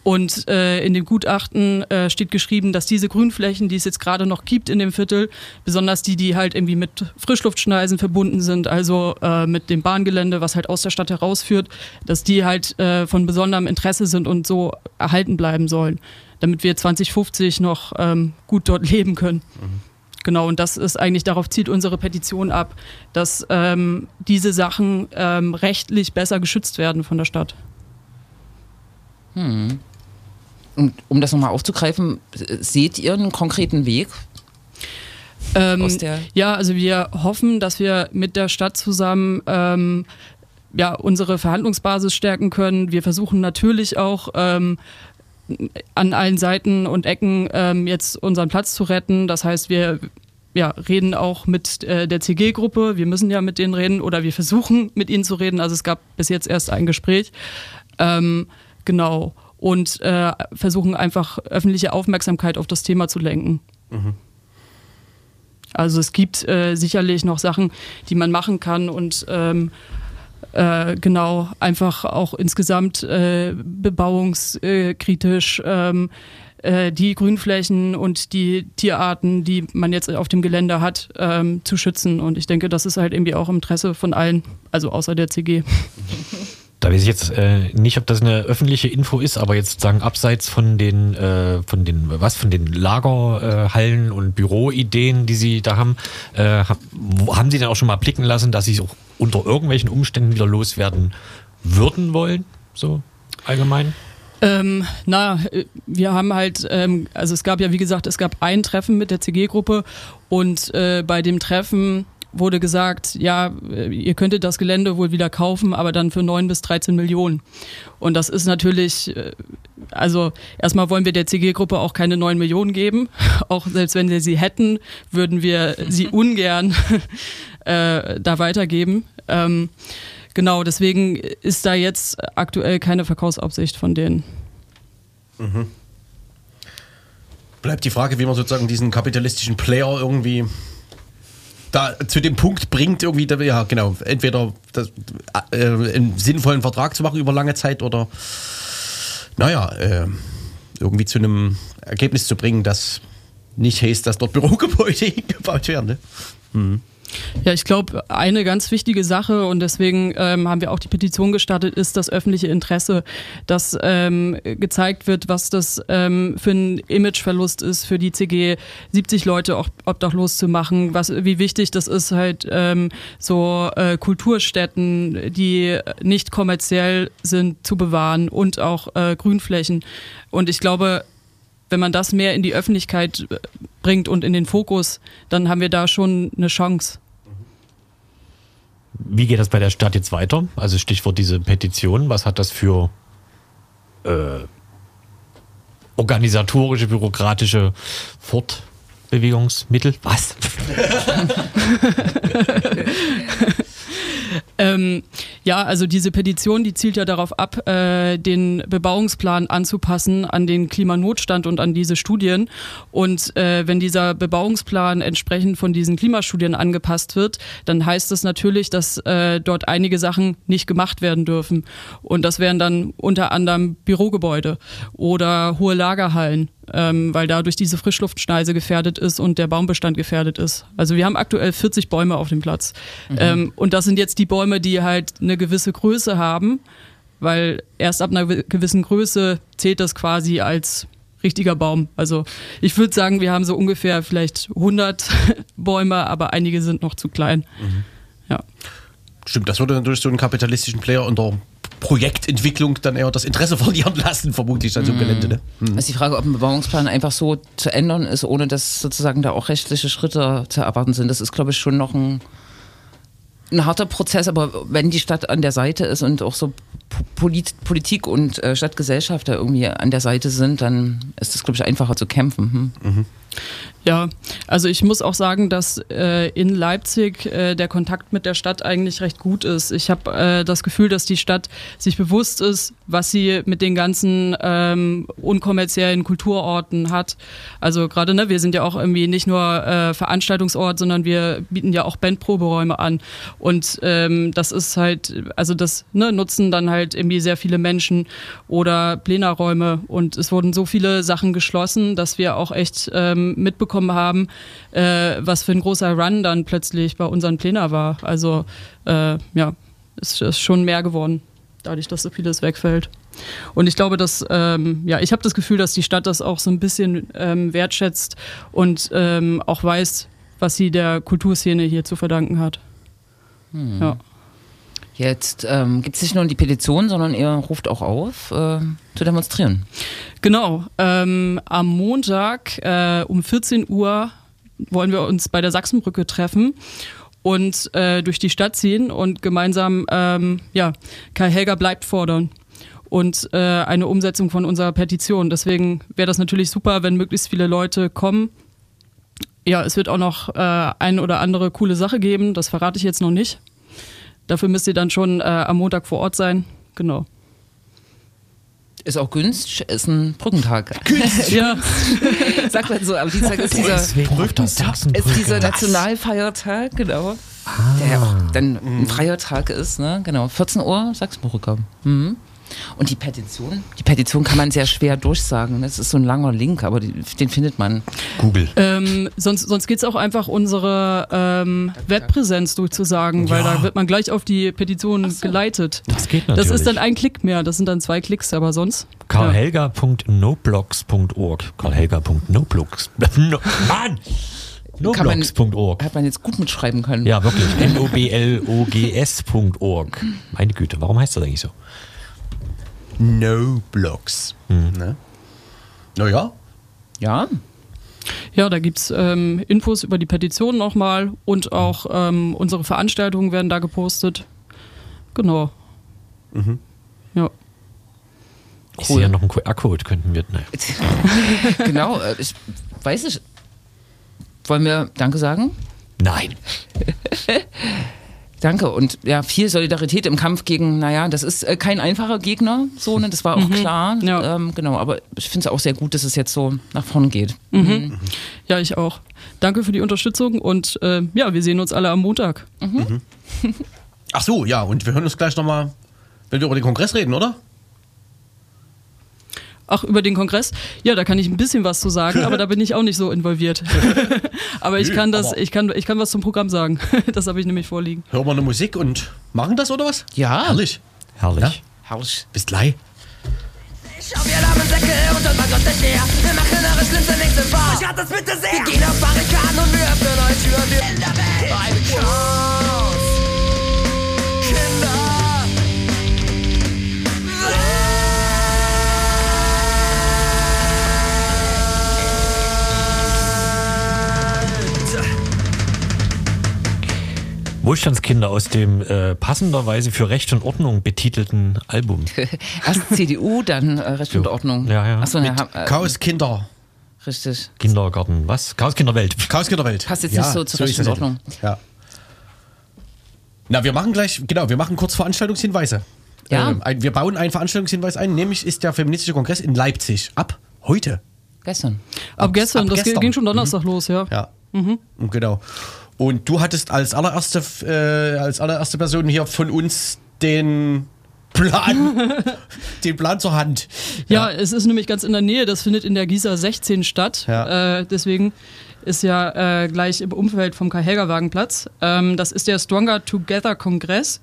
Und äh, in dem Gutachten äh, steht geschrieben, dass diese Grünflächen, die es jetzt gerade noch gibt in dem Viertel, besonders die, die halt irgendwie mit Frischluftschneisen verbunden sind, also äh, mit dem Bahngelände, was halt aus der Stadt herausführt, dass die halt äh, von besonderem Interesse sind und so erhalten bleiben sollen, damit wir 2050 noch ähm, gut dort leben können. Mhm. Genau, und das ist eigentlich, darauf zielt unsere Petition ab, dass ähm, diese Sachen ähm, rechtlich besser geschützt werden von der Stadt. Hm. Und um das nochmal aufzugreifen, seht ihr einen konkreten Weg? Ähm, ja, also wir hoffen, dass wir mit der Stadt zusammen ähm, ja, unsere Verhandlungsbasis stärken können. Wir versuchen natürlich auch ähm, an allen Seiten und Ecken ähm, jetzt unseren Platz zu retten. Das heißt, wir ja, reden auch mit äh, der CG-Gruppe. Wir müssen ja mit denen reden oder wir versuchen mit ihnen zu reden. Also es gab bis jetzt erst ein Gespräch. Ähm, genau und äh, versuchen einfach öffentliche Aufmerksamkeit auf das Thema zu lenken. Mhm. Also es gibt äh, sicherlich noch Sachen, die man machen kann und ähm, äh, genau einfach auch insgesamt äh, bebauungskritisch ähm, äh, die Grünflächen und die Tierarten, die man jetzt auf dem Gelände hat, ähm, zu schützen. Und ich denke, das ist halt irgendwie auch im Interesse von allen, also außer der CG. Da weiß ich jetzt äh, nicht, ob das eine öffentliche Info ist, aber jetzt sozusagen abseits von den, äh, von den, was, von den Lagerhallen äh, und Büroideen, die Sie da haben, äh, haben Sie denn auch schon mal blicken lassen, dass Sie es auch unter irgendwelchen Umständen wieder loswerden würden wollen? So allgemein? Ähm, na, wir haben halt, ähm, also es gab ja, wie gesagt, es gab ein Treffen mit der CG-Gruppe und äh, bei dem Treffen wurde gesagt, ja, ihr könntet das Gelände wohl wieder kaufen, aber dann für 9 bis 13 Millionen. Und das ist natürlich, äh, also erstmal wollen wir der CG-Gruppe auch keine 9 Millionen geben. Auch selbst wenn wir sie hätten, würden wir sie ungern äh, da weitergeben. Ähm, genau, deswegen ist da jetzt aktuell keine Verkaufsabsicht von denen. Mhm. Bleibt die Frage, wie man sozusagen diesen kapitalistischen Player irgendwie da zu dem Punkt bringt, irgendwie, ja, genau, entweder das, äh, einen sinnvollen Vertrag zu machen über lange Zeit oder, naja, äh, irgendwie zu einem Ergebnis zu bringen, das nicht heißt, dass dort Bürogebäude gebaut werden. Ne? Mhm. Ja, ich glaube, eine ganz wichtige Sache und deswegen ähm, haben wir auch die Petition gestartet, ist das öffentliche Interesse, dass ähm, gezeigt wird, was das ähm, für ein Imageverlust ist für die CG, 70 Leute auch obdachlos zu machen, was, wie wichtig das ist, halt ähm, so äh, Kulturstätten, die nicht kommerziell sind, zu bewahren und auch äh, Grünflächen. Und ich glaube, wenn man das mehr in die Öffentlichkeit äh, bringt und in den Fokus, dann haben wir da schon eine Chance. Wie geht das bei der Stadt jetzt weiter? Also Stichwort diese Petition, was hat das für äh, organisatorische, bürokratische Fortbewegungsmittel. Was? Ähm, ja, also diese Petition, die zielt ja darauf ab, äh, den Bebauungsplan anzupassen an den Klimanotstand und an diese Studien. Und äh, wenn dieser Bebauungsplan entsprechend von diesen Klimastudien angepasst wird, dann heißt das natürlich, dass äh, dort einige Sachen nicht gemacht werden dürfen. Und das wären dann unter anderem Bürogebäude oder hohe Lagerhallen ähm, weil dadurch diese Frischluftschneise gefährdet ist und der Baumbestand gefährdet ist. Also wir haben aktuell 40 Bäume auf dem Platz. Mhm. Ähm, und das sind jetzt die Bäume, die halt eine gewisse Größe haben, weil erst ab einer gewissen Größe zählt das quasi als richtiger Baum. Also ich würde sagen, wir haben so ungefähr vielleicht 100 Bäume, aber einige sind noch zu klein. Mhm. Ja. Stimmt, das würde natürlich so einen kapitalistischen Player unter Projektentwicklung dann eher das Interesse verlieren lassen, vermutlich dann so mhm. Gelände. Ne? Mhm. ist die Frage, ob ein Bebauungsplan einfach so zu ändern ist, ohne dass sozusagen da auch rechtliche Schritte zu erwarten sind. Das ist, glaube ich, schon noch ein, ein harter Prozess, aber wenn die Stadt an der Seite ist und auch so Polit Politik und äh, Stadtgesellschaft da irgendwie an der Seite sind, dann ist es, glaube ich, einfacher zu kämpfen. Hm? Mhm. Ja, also ich muss auch sagen, dass äh, in Leipzig äh, der Kontakt mit der Stadt eigentlich recht gut ist. Ich habe äh, das Gefühl, dass die Stadt sich bewusst ist, was sie mit den ganzen ähm, unkommerziellen Kulturorten hat. Also gerade, ne, wir sind ja auch irgendwie nicht nur äh, Veranstaltungsort, sondern wir bieten ja auch Bandproberäume an. Und ähm, das ist halt, also das ne, nutzen dann halt irgendwie sehr viele Menschen oder Plenarräume. Und es wurden so viele Sachen geschlossen, dass wir auch echt ähm, mitbekommen, mitbekommen haben, äh, was für ein großer Run dann plötzlich bei unseren Plänen war. Also äh, ja, es ist schon mehr geworden, dadurch, dass so vieles wegfällt. Und ich glaube, dass, ähm, ja, ich habe das Gefühl, dass die Stadt das auch so ein bisschen ähm, wertschätzt und ähm, auch weiß, was sie der Kulturszene hier zu verdanken hat. Hm. Ja. Jetzt ähm, gibt es nicht nur die Petition, sondern ihr ruft auch auf, äh, zu demonstrieren. Genau. Ähm, am Montag äh, um 14 Uhr wollen wir uns bei der Sachsenbrücke treffen und äh, durch die Stadt ziehen und gemeinsam ähm, ja, Kai Helger bleibt fordern und äh, eine Umsetzung von unserer Petition. Deswegen wäre das natürlich super, wenn möglichst viele Leute kommen. Ja, es wird auch noch äh, ein oder andere coole Sache geben, das verrate ich jetzt noch nicht. Dafür müsst ihr dann schon äh, am Montag vor Ort sein. Genau. Ist auch günstig, ist ein Brückentag. Günstig. ja. Sagt man so, am Dienstag ist dieser, ist dieser Nationalfeiertag, genau. Ah. Der auch dann ein freier Tag ist, ne? Genau. 14 Uhr, Sachsenbrücke. Mhm. Und die Petition, die Petition kann man sehr schwer durchsagen. Das ist so ein langer Link, aber die, den findet man. Google. Ähm, sonst sonst geht es auch einfach unsere ähm, Webpräsenz durchzusagen, ja. weil da wird man gleich auf die Petition so. geleitet. Das geht natürlich. Das ist dann ein Klick mehr, das sind dann zwei Klicks, aber sonst. karlhelga.noblogs.org. karlhelga.noblogs. No, Mann! Noblogs.org. Hat man jetzt gut mitschreiben können. Ja, wirklich. N-O-B-L-O-G-S.org. Meine Güte, warum heißt das eigentlich so? No-Blocks. Hm. Ne? Naja. Ja. Ja, da gibt es ähm, Infos über die Petition nochmal und auch ähm, unsere Veranstaltungen werden da gepostet. Genau. Mhm. Ja. Ich cool. sehe ja noch einen QR-Code, könnten wir. Ne. genau, äh, ich weiß nicht. Wollen wir Danke sagen? Nein. Danke und ja, viel Solidarität im Kampf gegen, naja, das ist äh, kein einfacher Gegner, so, ne, das war auch mhm. klar. Ja. Ähm, genau, aber ich finde es auch sehr gut, dass es jetzt so nach vorn geht. Mhm. Mhm. Ja, ich auch. Danke für die Unterstützung und äh, ja, wir sehen uns alle am Montag. Mhm. Ach so, ja, und wir hören uns gleich nochmal, wenn wir über den Kongress reden, oder? Ach, über den Kongress? Ja, da kann ich ein bisschen was zu sagen, aber da bin ich auch nicht so involviert. aber ich kann das, ich kann, ich kann was zum Programm sagen. das habe ich nämlich vorliegen. Hören wir eine Musik und machen das oder was? Ja. Herrlich. Herrlich. Ja? Herrlich. Bis gleich. Ich hab ihr Lammensäcke und dann war Gott nicht her. Wir machen eure schlimmste nächste Bar. Ich das bitte sehr. Wir gehen auf Barrikaden und wir öffnen euch Türen. Wir in der Welt. Wohlstandskinder aus dem äh, passenderweise für Recht und Ordnung betitelten Album. Erst CDU, dann äh, Recht und Ordnung. Ja, ja. Achso, ja, äh, Chaos Kinder. Richtig. Kindergarten, was? Chaos Kinderwelt. Chaos der Welt. Passt jetzt nicht so zur ist rechten es Ordnung. Ja. Na, wir machen gleich, genau, wir machen kurz Veranstaltungshinweise. Ja. Ähm, ein, wir bauen einen Veranstaltungshinweis ein, nämlich ist der Feministische Kongress in Leipzig. Ab heute. Gestern. Ab, gestern, ab das gestern. ging schon Donnerstag los, ja. Ja. Genau. Und du hattest als allererste, äh, als allererste Person hier von uns den Plan, den Plan zur Hand. Ja, es ist nämlich ganz in der Nähe, das findet in der Gießer 16 statt. Ja. Äh, deswegen ist ja äh, gleich im Umfeld vom Karl-Helger-Wagenplatz. Ähm, das ist der Stronger Together Kongress.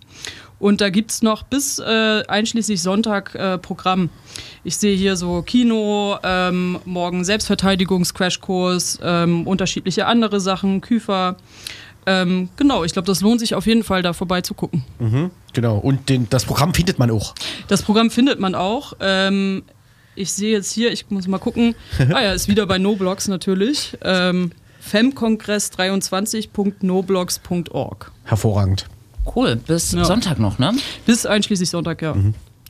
Und da gibt es noch bis äh, einschließlich Sonntag äh, Programm. Ich sehe hier so Kino, ähm, morgen Selbstverteidigungs-Crashkurs, ähm, unterschiedliche andere Sachen, Küfer. Ähm, genau, ich glaube, das lohnt sich auf jeden Fall, da vorbeizugucken. Genau. Und den, das Programm findet man auch. Das Programm findet man auch. Ähm, ich sehe jetzt hier, ich muss mal gucken. Ah ja, ist wieder bei Noblogs natürlich. Ähm, femkongress23.noblogs.org. Hervorragend. Cool. Bis Ja. Sonntag noch, ne? Bis einschließlich Sonntag, ja.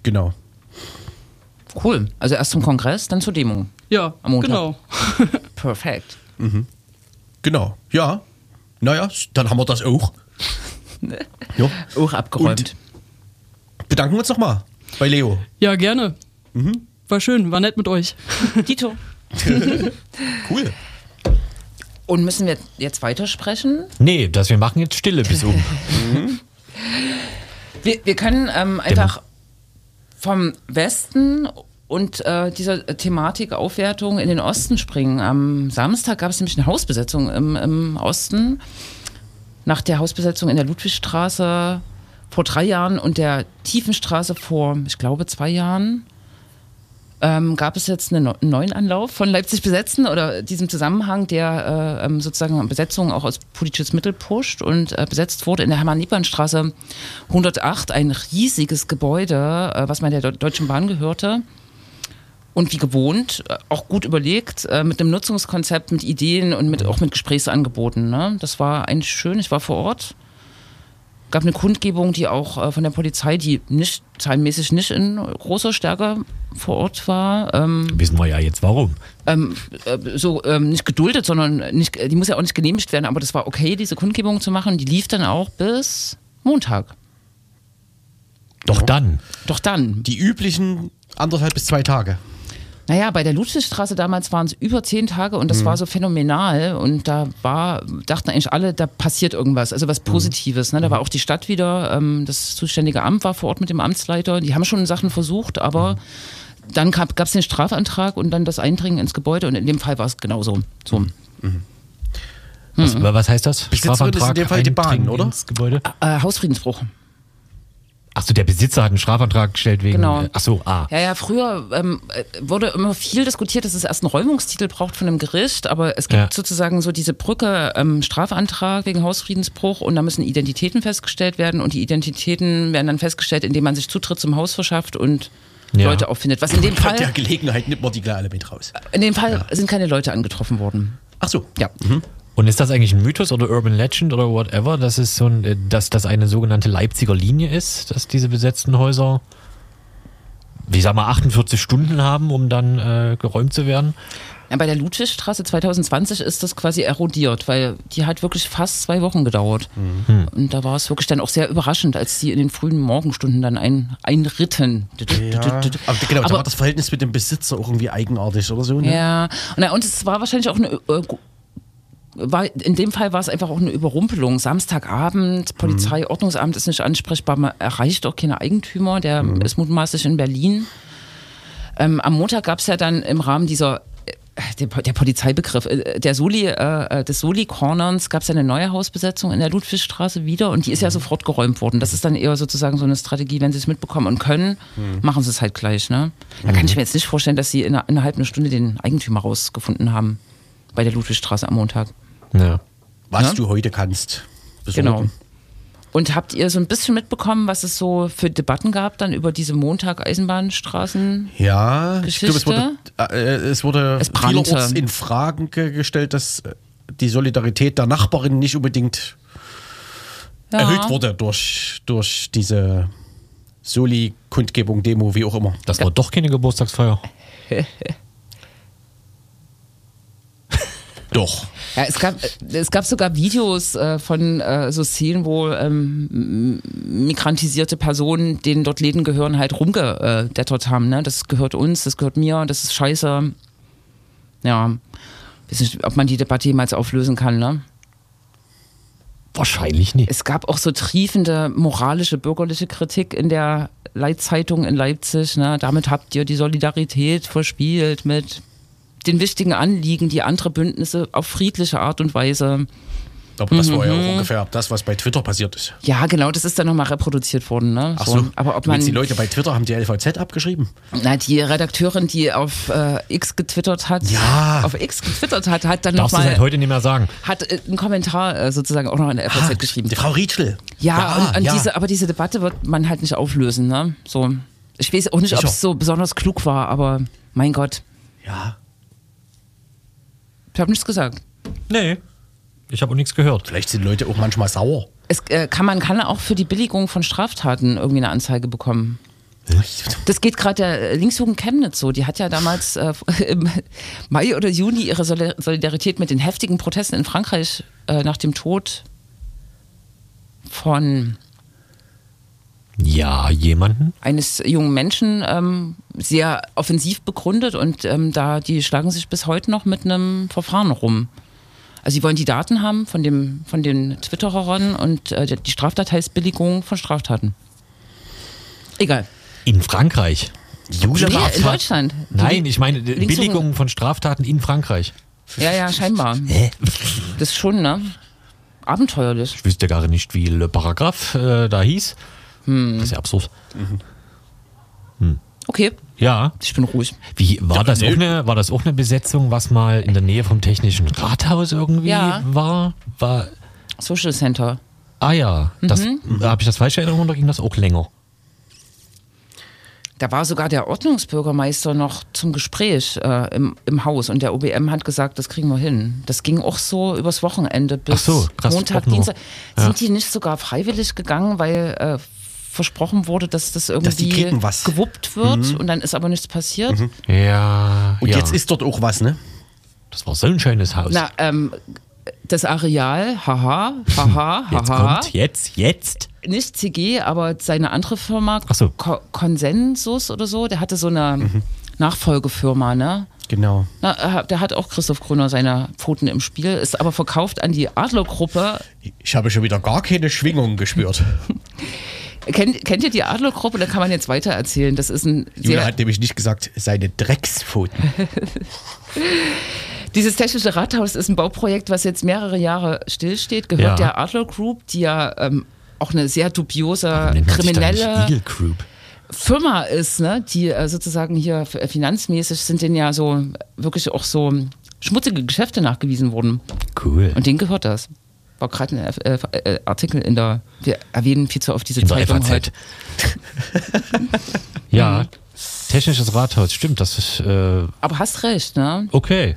Genau. Cool. Also erst zum Kongress, dann zur Demo. Ja, Am Montag. genau. Perfekt. Genau. Ja. Naja, dann haben wir das auch. ja. Auch abgeräumt. Bedanken wir uns nochmal bei Leo. Ja, gerne. War schön, war nett mit euch. Dito. Cool. Und müssen wir jetzt weitersprechen? Nee, das, wir machen jetzt Stille bis um. Wir, wir können ähm, einfach vom Westen und äh, dieser Thematik Aufwertung in den Osten springen. Am Samstag gab es nämlich eine Hausbesetzung im, im Osten. Nach der Hausbesetzung in der Ludwigstraße vor drei Jahren und der Tiefenstraße vor, ich glaube, zwei Jahren. Ähm, gab es jetzt einen neuen Anlauf von Leipzig besetzen oder diesem Zusammenhang, der äh, ähm, sozusagen Besetzung auch als politisches Mittel pusht und äh, besetzt wurde in der Hermann-Niepern-Straße 108, ein riesiges Gebäude, äh, was mal der Deu- Deutschen Bahn gehörte. Und wie gewohnt, äh, auch gut überlegt, äh, mit einem Nutzungskonzept, mit Ideen und mit, auch mit Gesprächsangeboten. Ne? Das war eigentlich schön, ich war vor Ort gab eine Kundgebung, die auch äh, von der Polizei, die nicht zahlenmäßig nicht in großer Stärke vor Ort war, ähm, Wissen wir ja jetzt warum. ähm, äh, so ähm, nicht geduldet, sondern nicht, die muss ja auch nicht genehmigt werden, aber das war okay, diese Kundgebung zu machen. Die lief dann auch bis Montag. Doch dann. Doch dann. Die üblichen anderthalb bis zwei Tage. Naja, bei der Ludwigstraße damals waren es über zehn Tage und das war so phänomenal und da war, dachten eigentlich alle, da passiert irgendwas, also was Positives. Ne? Da war auch die Stadt wieder, ähm, das zuständige Amt war vor Ort mit dem Amtsleiter, die haben schon Sachen versucht, aber dann gab es den Strafantrag und dann das Eindringen ins Gebäude und in dem Fall war es genauso. So. Was, was heißt das? Besitzerin ist in dem Fall die Bahn, oder? Ins Gebäude? Äh, Hausfriedensbruch. Achso, der Besitzer hat einen Strafantrag gestellt wegen. Genau. Achso, ah. Ja, ja, früher ähm, äh, wurde immer viel diskutiert, dass es erst einen Räumungstitel braucht von einem Gericht, aber es gibt Ja. sozusagen so diese Brücke ähm, Strafantrag wegen Hausfriedensbruch und da müssen Identitäten festgestellt werden und die Identitäten werden dann festgestellt, indem man sich Zutritt zum Haus verschafft und Ja. Leute auffindet. Was in dem Bei der Fall, Gelegenheit nimmt man die alle mit raus. in dem Fall sind keine Leute angetroffen worden. Ach so. Ja. Und ist das eigentlich ein Mythos oder Urban Legend oder whatever, dass es so ein, äh, dass das eine sogenannte Leipziger Linie ist, dass diese besetzten Häuser, wie sag mal, 48 Stunden haben, um dann äh, geräumt zu werden? Ja, bei der Ludwigstraße 2020 ist das quasi erodiert, weil die hat wirklich fast zwei Wochen gedauert. Und da war es wirklich dann auch sehr überraschend, als die in den frühen Morgenstunden dann ein, einritten. Ja. Aber genau, da Aber- war das Verhältnis mit dem Besitzer auch irgendwie eigenartig oder so. Ne? Ja, und, na, und es war wahrscheinlich auch eine. Äh, war, in dem Fall war es einfach auch eine Überrumpelung. Samstagabend, Polizei, Ordnungsamt ist nicht ansprechbar, man erreicht auch keine Eigentümer, der ist mutmaßlich in Berlin. Ähm, am Montag gab es ja dann im Rahmen dieser, äh, der, der Polizeibegriff, äh, der Soli, äh, des Soli-Cornerns gab es ja eine neue Hausbesetzung in der Ludwigstraße wieder und die ist ja sofort geräumt worden. Das ist dann eher sozusagen so eine Strategie, wenn sie es mitbekommen und können, machen sie es halt gleich. Ne? Da kann ich mir jetzt nicht vorstellen, dass sie in, innerhalb einer Stunde den Eigentümer rausgefunden haben bei der Ludwigstraße am Montag. Ja. Was Ja? du heute kannst. besorgen. Genau. Und habt ihr so ein bisschen mitbekommen, was es so für Debatten gab dann über diese Montag-Eisenbahnstraßen? Ja, ich glaube, es wurde, Geschichte? äh, es wurde Es vielerorts in Frage gestellt, dass äh, die Solidarität der Nachbarin nicht unbedingt Ja. erhöht wurde durch, durch diese Soli-Kundgebung, Demo, wie auch immer. Das war doch keine Geburtstagsfeier. Doch. Ja, es gab, es gab sogar Videos äh, von äh, so Szenen, wo ähm, migrantisierte Personen, denen dort Läden gehören, halt rumgedettert haben. Ne? Das gehört uns, das gehört mir, das ist scheiße. Ja, weiß nicht, ob man die Debatte jemals auflösen kann. Ne? Wahrscheinlich nicht. Es gab auch so triefende moralische, bürgerliche Kritik in der Leitzeitung in Leipzig. Ne? Damit habt ihr die Solidarität verspielt mit den wichtigen Anliegen, die andere Bündnisse auf friedliche Art und Weise. Aber das war ja Mhm. auch ungefähr das, was bei Twitter passiert ist. Ja, genau, das ist dann nochmal reproduziert worden. Ne? Ach so. Aber ob man, die Leute bei Twitter haben die LVZ abgeschrieben? na, die Redakteurin, die auf äh, X getwittert hat, Ja. auf X getwittert hat, hat dann Darfst du seit nochmal, heute nicht mehr sagen. hat äh, einen Kommentar äh, sozusagen auch noch in der FAZ geschrieben. Die Frau Rietschel. Ja, und, und ja. Diese, aber diese Debatte wird man halt nicht auflösen. Ne? So, ich weiß auch nicht, ob es so besonders klug war, aber mein Gott, Ja, ich habe nichts gesagt. Nee. Ich habe auch nichts gehört. vielleicht sind Leute auch manchmal sauer. Es äh, kann, man kann auch für die Billigung von Straftaten irgendwie eine Anzeige bekommen. Das geht gerade der Linksjugend Chemnitz so. Die hat ja damals äh, im Mai oder Juni ihre Soli- Solidarität mit den heftigen Protesten in Frankreich äh, nach dem Tod von Ja, jemanden? eines jungen Menschen ähm, sehr offensiv begründet und ähm, da die schlagen sich bis heute noch mit einem Verfahren rum. Also sie wollen die Daten haben von dem von den Twitterern und äh, die Straftat heißt Billigung von Straftaten. Egal. In Frankreich. Jule Nee, in Deutschland. Nein, ich meine Billigung von Straftaten in Frankreich. Ja, ja, scheinbar. Das ist schon, ne? Abenteuerlich. Ich wüsste gar nicht, wie Le Paragraph äh, da hieß. Hm. Das ist ja absurd. Okay, Ja. ich bin ruhig. Wie war Ja, das auch eine war das auch eine Besetzung, was mal in der Nähe vom Technischen Rathaus irgendwie Ja. war? War Social Center. Ah ja, das Mhm. habe ich das falsch in Erinnerung oder ging das auch länger? Da war sogar der Ordnungsbürgermeister noch zum Gespräch äh, im, im Haus und der OBM hat gesagt, das kriegen wir hin. Das ging auch so übers Wochenende bis Ach so, krass, Montag. Dienstag. Ja. Sind die nicht sogar freiwillig gegangen, weil äh, versprochen wurde, dass das die irgendwie was. gewuppt wird und dann ist aber nichts passiert? Ja. Und ja. jetzt ist dort auch was, ne? das war so ein schönes Haus. Na, ähm, das Areal, haha, haha, jetzt haha. kommt jetzt jetzt. nicht CG, aber seine andere Firma, Ach so. Ko Konsensus oder so, der hatte so eine Nachfolgefirma, ne? Genau. Na, äh, der hat auch Christoph Grüner seine Pfoten im Spiel, ist aber verkauft an die Adlergruppe. Ich habe schon wieder gar keine Schwingung gespürt. Kennt, kennt ihr die Adlergruppe? Da kann man jetzt weiter erzählen. Das ist ein sehr, hat nämlich nicht gesagt, seine Dreckspfoten. dieses technische Rathaus ist ein Bauprojekt, was jetzt mehrere Jahre stillsteht, gehört Ja. der Adler Group, die ja ähm, auch eine sehr dubiose kriminelle. Firma ist, ne, die äh, sozusagen hier finanzmäßig sind denen ja so wirklich auch so schmutzige Geschäfte nachgewiesen worden. Cool. Und denen gehört das. War gerade ein äh, äh, Artikel in der, wir erwähnen viel zu oft diese In Zeitung heute. Ja, technisches Rathaus, stimmt, das ist äh, Aber hast recht, ne? okay.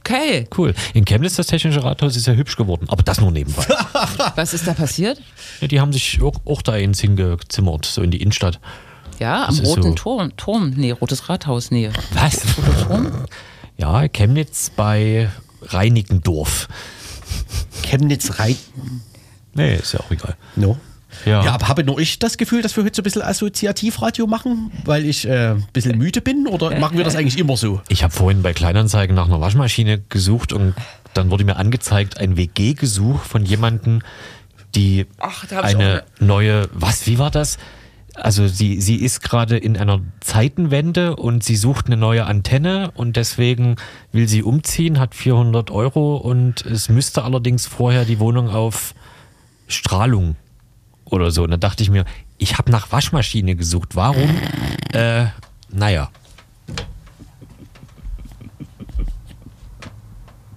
Okay. Cool. In Chemnitz, das technische Rathaus, ist ja hübsch geworden. Aber das nur nebenbei. Was ist da passiert? ja, die haben sich auch, auch da ins hingezimmert, so in die Innenstadt. Ja, am Das Roten so. Turm. Turm. Nee, Rotes Rathaus. Nee. Was? Ja, Chemnitz bei Reinickendorf. Chemnitz rein. Nee, ist ja auch egal. No. Ja. Ja, aber habe nur ich das Gefühl, dass wir heute so ein bisschen Assoziativradio machen, weil ich äh, ein bisschen müde bin? Oder machen wir das eigentlich immer so? Ich habe vorhin bei Kleinanzeigen nach einer Waschmaschine gesucht und dann wurde mir angezeigt, ein WG-Gesuch von jemandem, die Ach, eine neue, was, wie war das? Also sie, sie ist gerade in einer Zeitenwende und sie sucht eine neue Antenne und deswegen will sie umziehen, hat 400 Euro und es müsste allerdings vorher die Wohnung auf Strahlung oder so. Und dann dachte ich mir, ich habe nach Waschmaschine gesucht. Warum? Äh, naja.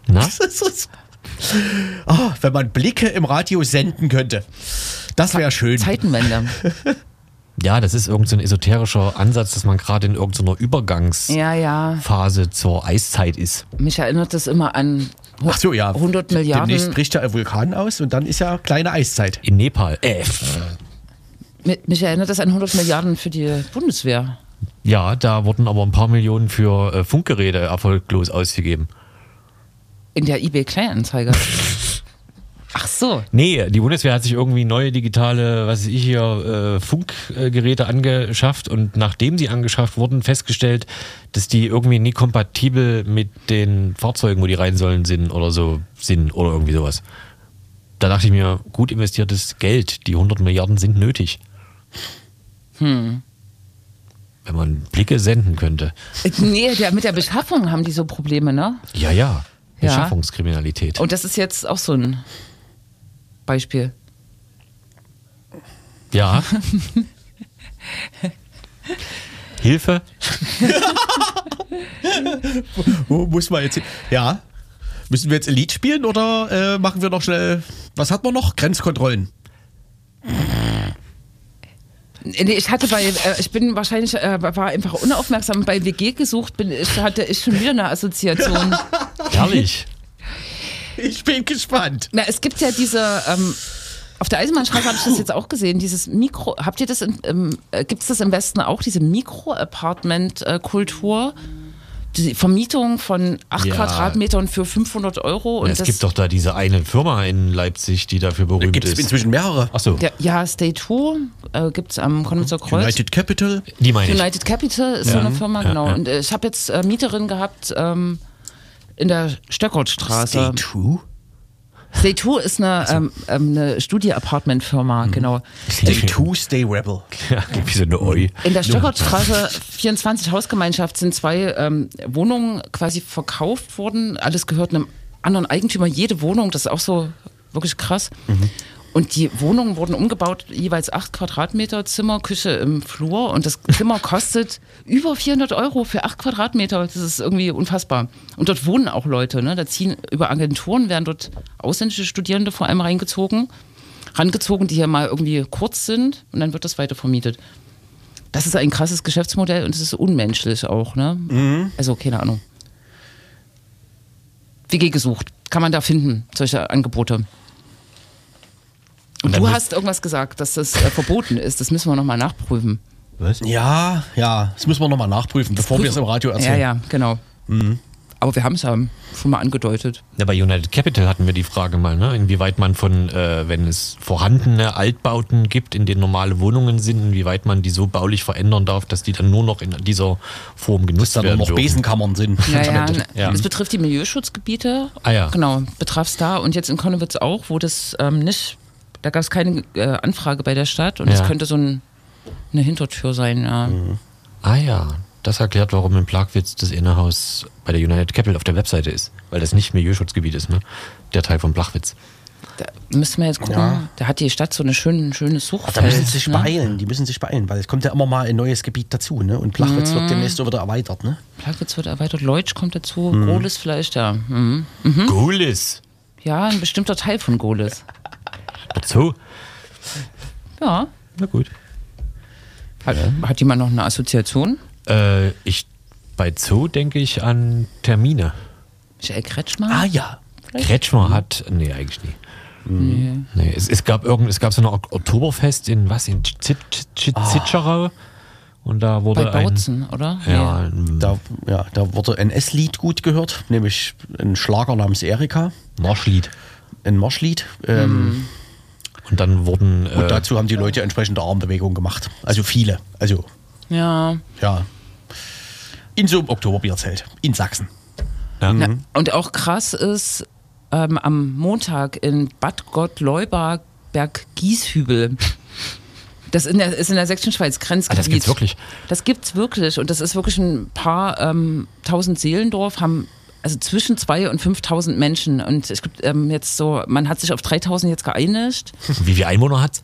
Na? Ah, wenn man Blicke im Radio senden könnte. Das wäre schön. Zeitenwende. Ja, das ist irgendein so ein esoterischer Ansatz, dass man gerade in irgendeiner Übergangsphase Ja, ja. zur Eiszeit ist. Mich erinnert das immer an Ach so, ja. 100 Demnächst Milliarden. bricht ja ein Vulkan aus und dann ist ja kleine Eiszeit. In Nepal. Äh, Mi- Mich erinnert das an 100 Milliarden für die Bundeswehr. ja, da wurden aber ein paar Millionen für äh, Funkgeräte erfolglos ausgegeben. In der eBay Kleinanzeige. Ach so. Nee, die Bundeswehr hat sich irgendwie neue digitale, was weiß ich hier, äh, Funkgeräte angeschafft und nachdem sie angeschafft wurden, festgestellt, dass die irgendwie nie kompatibel mit den Fahrzeugen, wo die rein sollen, sind oder so sind oder irgendwie sowas. Da dachte ich mir, gut investiertes Geld, die 100 Milliarden sind nötig. Wenn man Blicke senden könnte. Nee, der, mit der Beschaffung haben die so Probleme, ne? Ja, ja. Ja. Beschaffungskriminalität. Und das ist jetzt auch so ein Beispiel. Ja. Hilfe? Wo muss man jetzt hin? Ja. Müssen wir jetzt Elite spielen oder äh, machen wir noch schnell. Was hat man noch? Grenzkontrollen. Nee, ich hatte bei, äh, ich bin wahrscheinlich, äh, war einfach unaufmerksam bei WG gesucht, bin, ich hatte ich schon wieder eine Assoziation. Herrlich. Ich bin gespannt. Na, es gibt ja diese, ähm, auf der Eisenbahnstraße habe ich das jetzt auch gesehen, dieses Mikro, habt ihr das, in, ähm, äh, gibt es das im Westen auch, diese Mikro-Apartment-Kultur? Die Vermietung von 8 Ja. Quadratmetern für 500 Euro. Und es das, gibt doch da diese eine Firma in Leipzig, die dafür berühmt Gibt es ist. inzwischen mehrere. Achso, ja, ja, Stay Two äh, gibt es am Konitzer Kreuz. United Capital. die meine ich. United Capital ist so eine Firma, genau. Und äh, ich habe jetzt äh, Mieterin gehabt ähm, in der Stöckertstraße. Stay true. Stay Two ist eine, ähm, ähm, eine Studie-Apartment-Firma, genau. Stay true, stay rebel. Ja, wie so eine Oi. In der Stöckertstraße 24 Hausgemeinschaft sind zwei ähm, Wohnungen quasi verkauft worden. Alles gehört einem anderen Eigentümer, jede Wohnung, das ist auch so wirklich krass. Und die Wohnungen wurden umgebaut, jeweils 8 Quadratmeter Zimmer, Küche im Flur. Und das Zimmer kostet über 400 Euro für 8 Quadratmeter. Das ist irgendwie unfassbar. Und dort wohnen auch Leute. Ne? Da ziehen über Agenturen, werden dort ausländische Studierende vor allem reingezogen. Rangezogen, die hier mal irgendwie kurz sind. Und dann wird das weiter vermietet. Das ist ein krasses Geschäftsmodell und es ist unmenschlich auch. Ne? Also keine Ahnung. WG gesucht. Kann man da finden, solche Angebote. Und du hast irgendwas gesagt, dass das äh, verboten ist. Das müssen wir nochmal nachprüfen. Was? Ja, ja. Das müssen wir nochmal nachprüfen, bevor wir es im Radio Ja, erzählen. ja, genau. Aber wir haben es ja schon mal angedeutet. Ja, bei United Capital hatten wir die Frage mal, ne? inwieweit man von, äh, wenn es vorhandene Altbauten gibt, in denen normale Wohnungen sind, inwieweit man die so baulich verändern darf, dass die dann nur noch in dieser Form genutzt Dass da werden noch dürfen. Besenkammern sind. Ja, ja, Ja. Es betrifft die Milieuschutzgebiete. Ah ja. Genau, betraf es da. Und jetzt in Konnewitz auch, wo das ähm, nicht, da gab es keine äh, Anfrage bei der Stadt. Und das Ja. könnte so ein, eine Hintertür sein. Ja. Ah ja, das erklärt, warum in Plagwitz das Innehaus bei der United Capital auf der Webseite ist. Weil das nicht Milieuschutzgebiet ist, ne? Der Teil von Plachwitz. Da müssen wir jetzt gucken. Ja. Da hat die Stadt so eine schöne, schönes Suchfeld. Da müssen sie sich ne? beeilen, die müssen sich beeilen, weil es kommt ja immer mal ein neues Gebiet dazu, ne? Und Plachwitz wird demnächst so wieder erweitert, ne? Plagwitz wird erweitert, Leutsch kommt dazu, Gohlis vielleicht, ja. Mhm. Gulis! Ja, ein bestimmter Teil von Gohlis. Dazu? Ja. Na gut. Hat, hat jemand noch eine Assoziation? Äh, ich, bei Zoo denke ich an Termine. Michael Kretschmer? Ah ja. Kretschmer hat, nee, eigentlich nie. Nee, es, es, gab irgend, es gab so ein Ok- Oktoberfest in was? In Zit- Zitscharau. Und da wurde Bei ein. Bautzen, oder? Ja, ein Da, ja, da wurde ein S-Lied gut gehört, nämlich ein Schlager namens Erika, Marschlied. ein Marschlied. Ähm, Und dann wurden. Und Äh, dazu haben die Leute entsprechende Armbewegungen gemacht. Also viele. Also, Ja. ja. In so einem Oktoberbierzelt in Sachsen. ja, Na, und auch krass ist, ähm, am Montag in Bad Gottleuba Berg-Gieshübel. Das in der, ist in der sächsischen Schweiz, Grenzgebiet. Ah, das gibt's wirklich? Das gibt's wirklich. Und das ist wirklich ein paar ähm, tausend Seelendorf, haben also zwischen zwei und 5000 Menschen. Und es gibt ähm, jetzt so, man hat sich auf 3000 jetzt geeinigt. Wie viele Einwohner hat's?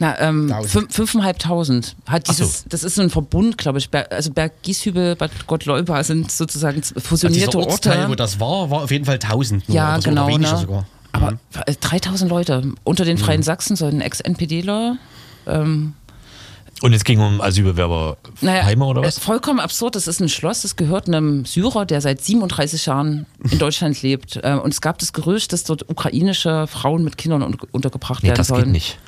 Na, ähm, Tausend. fünf- fünfeinhalbtausend. Hat Ach so. dieses, Das ist so ein Verbund, glaube ich. Ber- Also Berg Gieshübel, Bad Gottleuba sind sozusagen Also fusionierte dieser Ortsteil, Orte. wo das war, war auf jeden Fall 1000 nur Ja, oder so, genau. Oder weniger ne? sogar. Aber äh, 3000 Leute unter den Freien Sachsen, so ein Ex-NPDler. Und es ging um Asylbewerber Naja, oder was? äh, Vollkommen absurd. Das ist ein Schloss, das gehört einem Syrer, der seit 37 Jahren in Deutschland lebt. Äh, Und es gab das Gerücht, dass dort ukrainische Frauen mit Kindern un- untergebracht Nee, werden das sollen. geht nicht.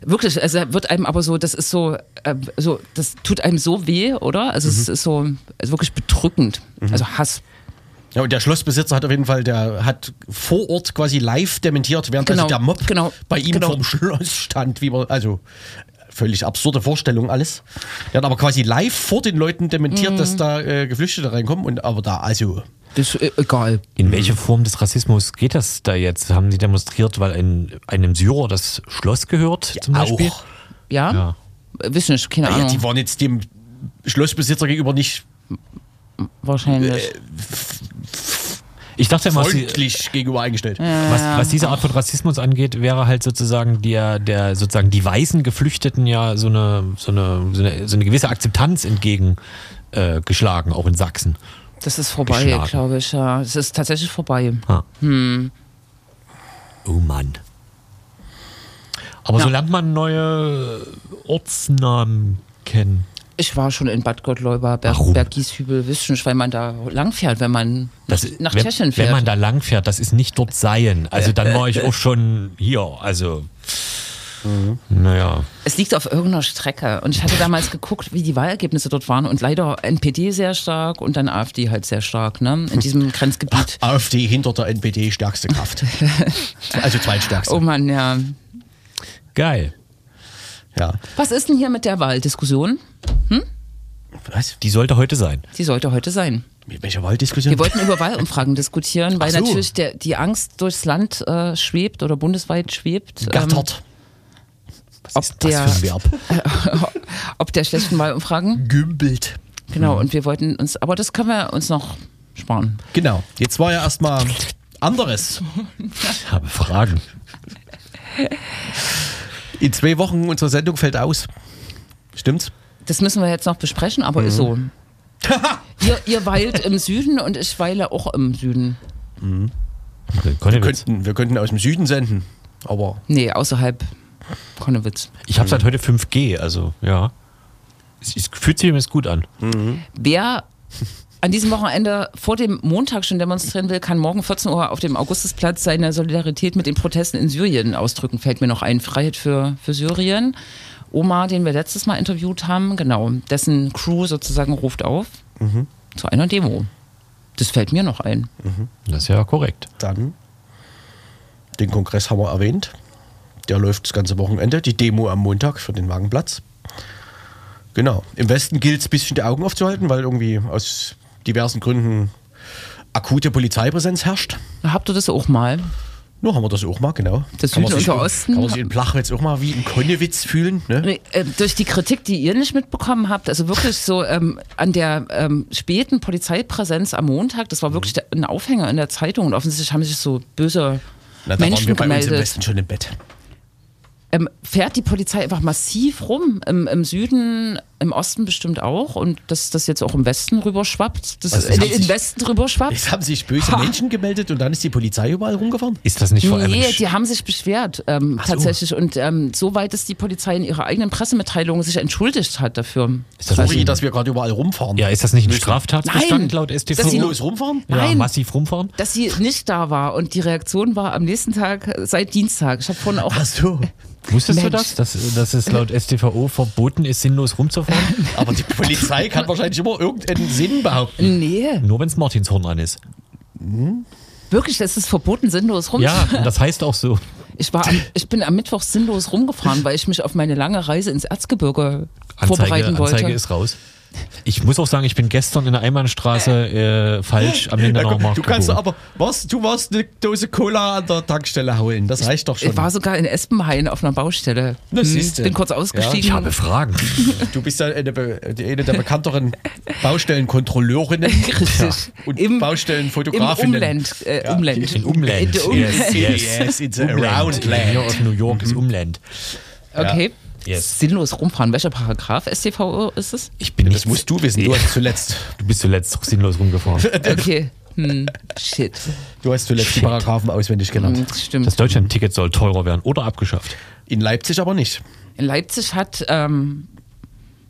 Wirklich, also wird einem aber so, das ist so, äh, so, das tut einem so weh, oder? Also Mhm. es ist so also wirklich bedrückend. Also Hass. Ja, und der Schlossbesitzer hat auf jeden Fall, der hat vor Ort quasi live dementiert, während Genau, also der Mob genau, bei ihm genau. vorm Schloss stand, wie man, also völlig absurde Vorstellung alles. Der hat aber quasi live vor den Leuten dementiert, Mhm. dass da äh, Geflüchtete reinkommen und aber da, also, Das ist äh, egal. In welche Form des Rassismus geht das da jetzt? Haben Sie demonstriert, weil ein, einem Syrer das Schloss gehört, zum Beispiel? auch. Ja? Ja. Äh, Wissen nicht, keine Ja, Ahnung. die waren jetzt dem Schlossbesitzer gegenüber nicht Wahrscheinlich. Ich dachte immer, Sie, freundlich gegenüber eingestellt. was, was diese Art von Rassismus angeht, wäre halt sozusagen der, der sozusagen die weißen Geflüchteten ja so eine, so eine, so eine, so eine gewisse Akzeptanz entgegen äh, auch in Sachsen. Das ist vorbei, glaube ich. Ja. Es ist tatsächlich vorbei. Ah. Oh Mann. Aber so Ja. lernt man neue Ortsnamen kennen. Ich war schon in Bad Gottleuba, Berg, Warum? Berg Gieshübel, wisst nicht, weil man da lang fährt, wenn man Das, nach wenn, Tschechien wenn fährt. man da lang fährt, das ist nicht dort Seien. Also dann war ich auch schon hier. Also, naja. es liegt auf irgendeiner Strecke. Und ich hatte damals geguckt, wie die Wahlergebnisse dort waren. Und leider NPD sehr stark und dann AfD halt sehr stark, ne? In diesem Grenzgebiet. AfD hinter der NPD stärkste Kraft. also zweitstärkste. Oh Mann, ja. Geil. Ja. Was ist denn hier mit der Wahldiskussion? Was? Die sollte heute sein. Die sollte heute sein. Mit welcher Wahldiskussion? Wir wollten über Wahlumfragen diskutieren, weil so. natürlich der, die Angst durchs Land äh, schwebt oder bundesweit schwebt. ähm, Gattert. ob, Was der, für ein Verb? ob der schlechten Wahlumfragen. Gümbelt. Genau, und wir wollten uns, aber das können wir uns noch sparen. Genau. Jetzt war ja erstmal anderes. Ich habe Fragen. In zwei Wochen unsere Sendung fällt aus. Stimmt's? Das müssen wir jetzt noch besprechen, aber ist so. ihr, ihr weilt im Süden und ich weile auch im Süden. Okay, Wir könnten, wir könnten aus dem Süden senden. Aber Nee, außerhalb Konnewitz. Ich habe seit heute 5G, also ja. Es, es fühlt sich übrigens gut an. Wer an diesem Wochenende vor dem Montag schon demonstrieren will, kann morgen 14 Uhr auf dem Augustusplatz seine Solidarität mit den Protesten in Syrien ausdrücken. Fällt mir noch ein, Freiheit für, für Syrien. Omar, den wir letztes Mal interviewt haben, genau, dessen Crew sozusagen ruft auf zu einer Demo. Das fällt mir noch ein. Das ist ja korrekt. dann, den Kongress haben wir erwähnt. Der läuft das ganze Wochenende. Die Demo am Montag für den Wagenplatz. Genau. Im Westen gilt es, ein bisschen die Augen aufzuhalten, weil irgendwie aus diversen Gründen akute Polizeipräsenz herrscht. Habt ihr das auch mal? Nur haben wir das auch mal, genau. Das Kann man Süden sich- und der Osten? Kann man sich in Plachwitz auch mal wie in Konnewitz fühlen. Ne? Nee, äh, durch die Kritik, die ihr nicht mitbekommen habt, also wirklich so ähm, an der ähm, späten Polizeipräsenz am Montag, das war wirklich der, ein Aufhänger in der Zeitung und offensichtlich haben sich so böse Na, da waren Menschen wir bei uns im gemeldet. Westen schon im Bett. Ähm, fährt die Polizei einfach massiv rum, im, im Süden, im Osten bestimmt auch und dass das jetzt auch im Westen rüberschwappt, das in haben den sich- Westen rüberschwappt. Es haben sich böse Menschen gemeldet und dann ist die Polizei überall rumgefahren. Ist das nicht vor allem Nee, die haben sich beschwert, ähm, so. tatsächlich. Und ähm, so weit, dass die Polizei in ihrer eigenen Pressemitteilung sich entschuldigt hat dafür. Ist das Sorry, nicht- dass wir gerade überall rumfahren. Ja, ist das nicht ein Straftatbestand Nein, laut dass StVO? sie los rumfahren? ja, Nein. massiv rumfahren? Dass sie nicht da war und die Reaktion war am nächsten Tag äh, seit Dienstag. Ich habe vorhin auch. Ach so. Wusstest du Mensch. das, dass, dass es laut StVO verboten ist, sinnlos rumzufahren? Aber die Polizei kann wahrscheinlich immer irgendeinen Sinn behaupten. Nee, Nur wenn es Martinshorn an ist. wirklich, es ist verboten, sinnlos rum. Ja, das heißt auch so. Ich, war am, ich bin am Mittwoch sinnlos rumgefahren, weil ich mich auf meine lange Reise ins Erzgebirge vorbereiten Anzeige, wollte. Anzeige ist raus. Ich muss auch sagen, ich bin gestern in der Einbahnstraße äh, falsch am Lindenauer Ja, Markt du kannst gebogen. aber, was, du warst eine Dose Cola an der Tankstelle holen. Das reicht doch schon. ich war sogar in Espenhain auf einer Baustelle. Na, Hm, bin kurz ausgestiegen. Ich habe Fragen. Du bist ja eine, eine der bekannteren Baustellenkontrolleurinnen Richtig. und Im, Im Baustellenfotografinnen. Umland. Äh, Umland. In Umland. In der Umland. Yes, Yes, it's a Umland. around land. Hier aus New York ist Umland. Okay. Yes. Sinnlos rumfahren. Welcher Paragraph StVO ist es? Ich bin Das nicht, musst du wissen. Du hast zuletzt, du bist zuletzt doch sinnlos rumgefahren. Okay. Hm. Shit. du hast zuletzt die Paragraphen auswendig gelernt. Hm, Das stimmt. Das Deutschland-Ticket soll teurer werden oder abgeschafft. In Leipzig aber nicht. In Leipzig hat ähm,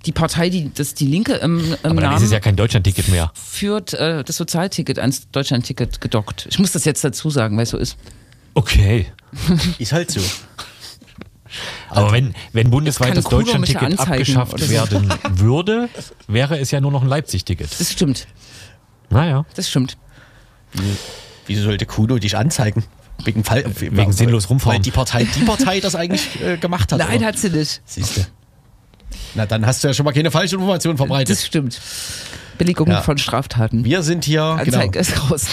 die Partei, die das die Linke im, im Aber dann Namen ist es ja kein Deutschland-Ticket mehr. führt, äh, das Sozialticket ans Deutschlandticket gedockt. Ich muss das jetzt dazu sagen, weil es so ist. Okay. Ist halt so. Aber wenn, wenn bundesweit das Deutschland-Ticket abgeschafft so. werden würde, wäre es ja nur noch ein Leipzig-Ticket. Das stimmt. Naja. Das stimmt. Wieso sollte Kuno dich anzeigen? Wegen, Fall, Wegen sinnlos rumfahren. Weil die Partei, die Partei das eigentlich äh, gemacht hat. Nein, oder? hat sie nicht. Siehst du. Na, dann hast du ja schon mal keine falsche Information Das verbreitet. stimmt. Billigung Ja. von Straftaten. Wir sind hier, genau, Anzeige ist raus.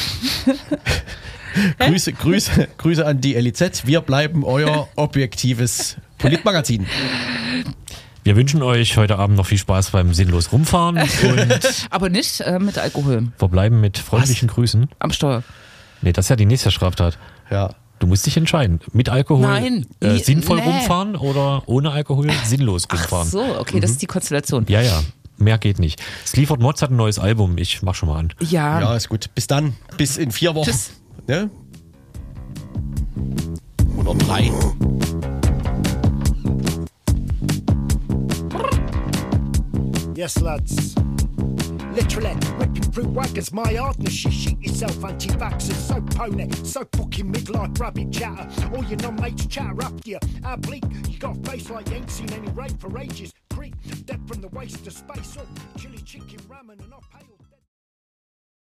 Grüße, Grüße, Grüße an die LIZ. Wir bleiben euer objektives Politmagazin. Wir wünschen euch heute Abend noch viel Spaß beim sinnlos rumfahren und Aber nicht äh, mit Alkohol verbleiben mit freundlichen Grüßen. am Steuer. Nee, das ist ja die nächste Straftat. Ja. Du musst dich entscheiden. Mit Alkohol Nein, äh, sinnvoll nee. rumfahren oder ohne Alkohol sinnlos Ach rumfahren. so, okay, das ist die Konstellation. Ja, ja. Mehr geht nicht. Sleaford Mods hat ein neues Album. Ich mach schon mal an. Ja, Ja, ist gut. Bis dann. Bis in vier Wochen. Tschüss. Ne? Oder drei. Yes, lads. Literally ripping through waggers, my hardness. She shit yourself, anti-vaxxers, so pony, so fucking midlife rabbit chatter. All your non-mates chatter up to you. How bleak, you got a face like you ain't seen any rain for ages. Creep, dead from the waste to space up. Chili chicken ramen and I'll pale.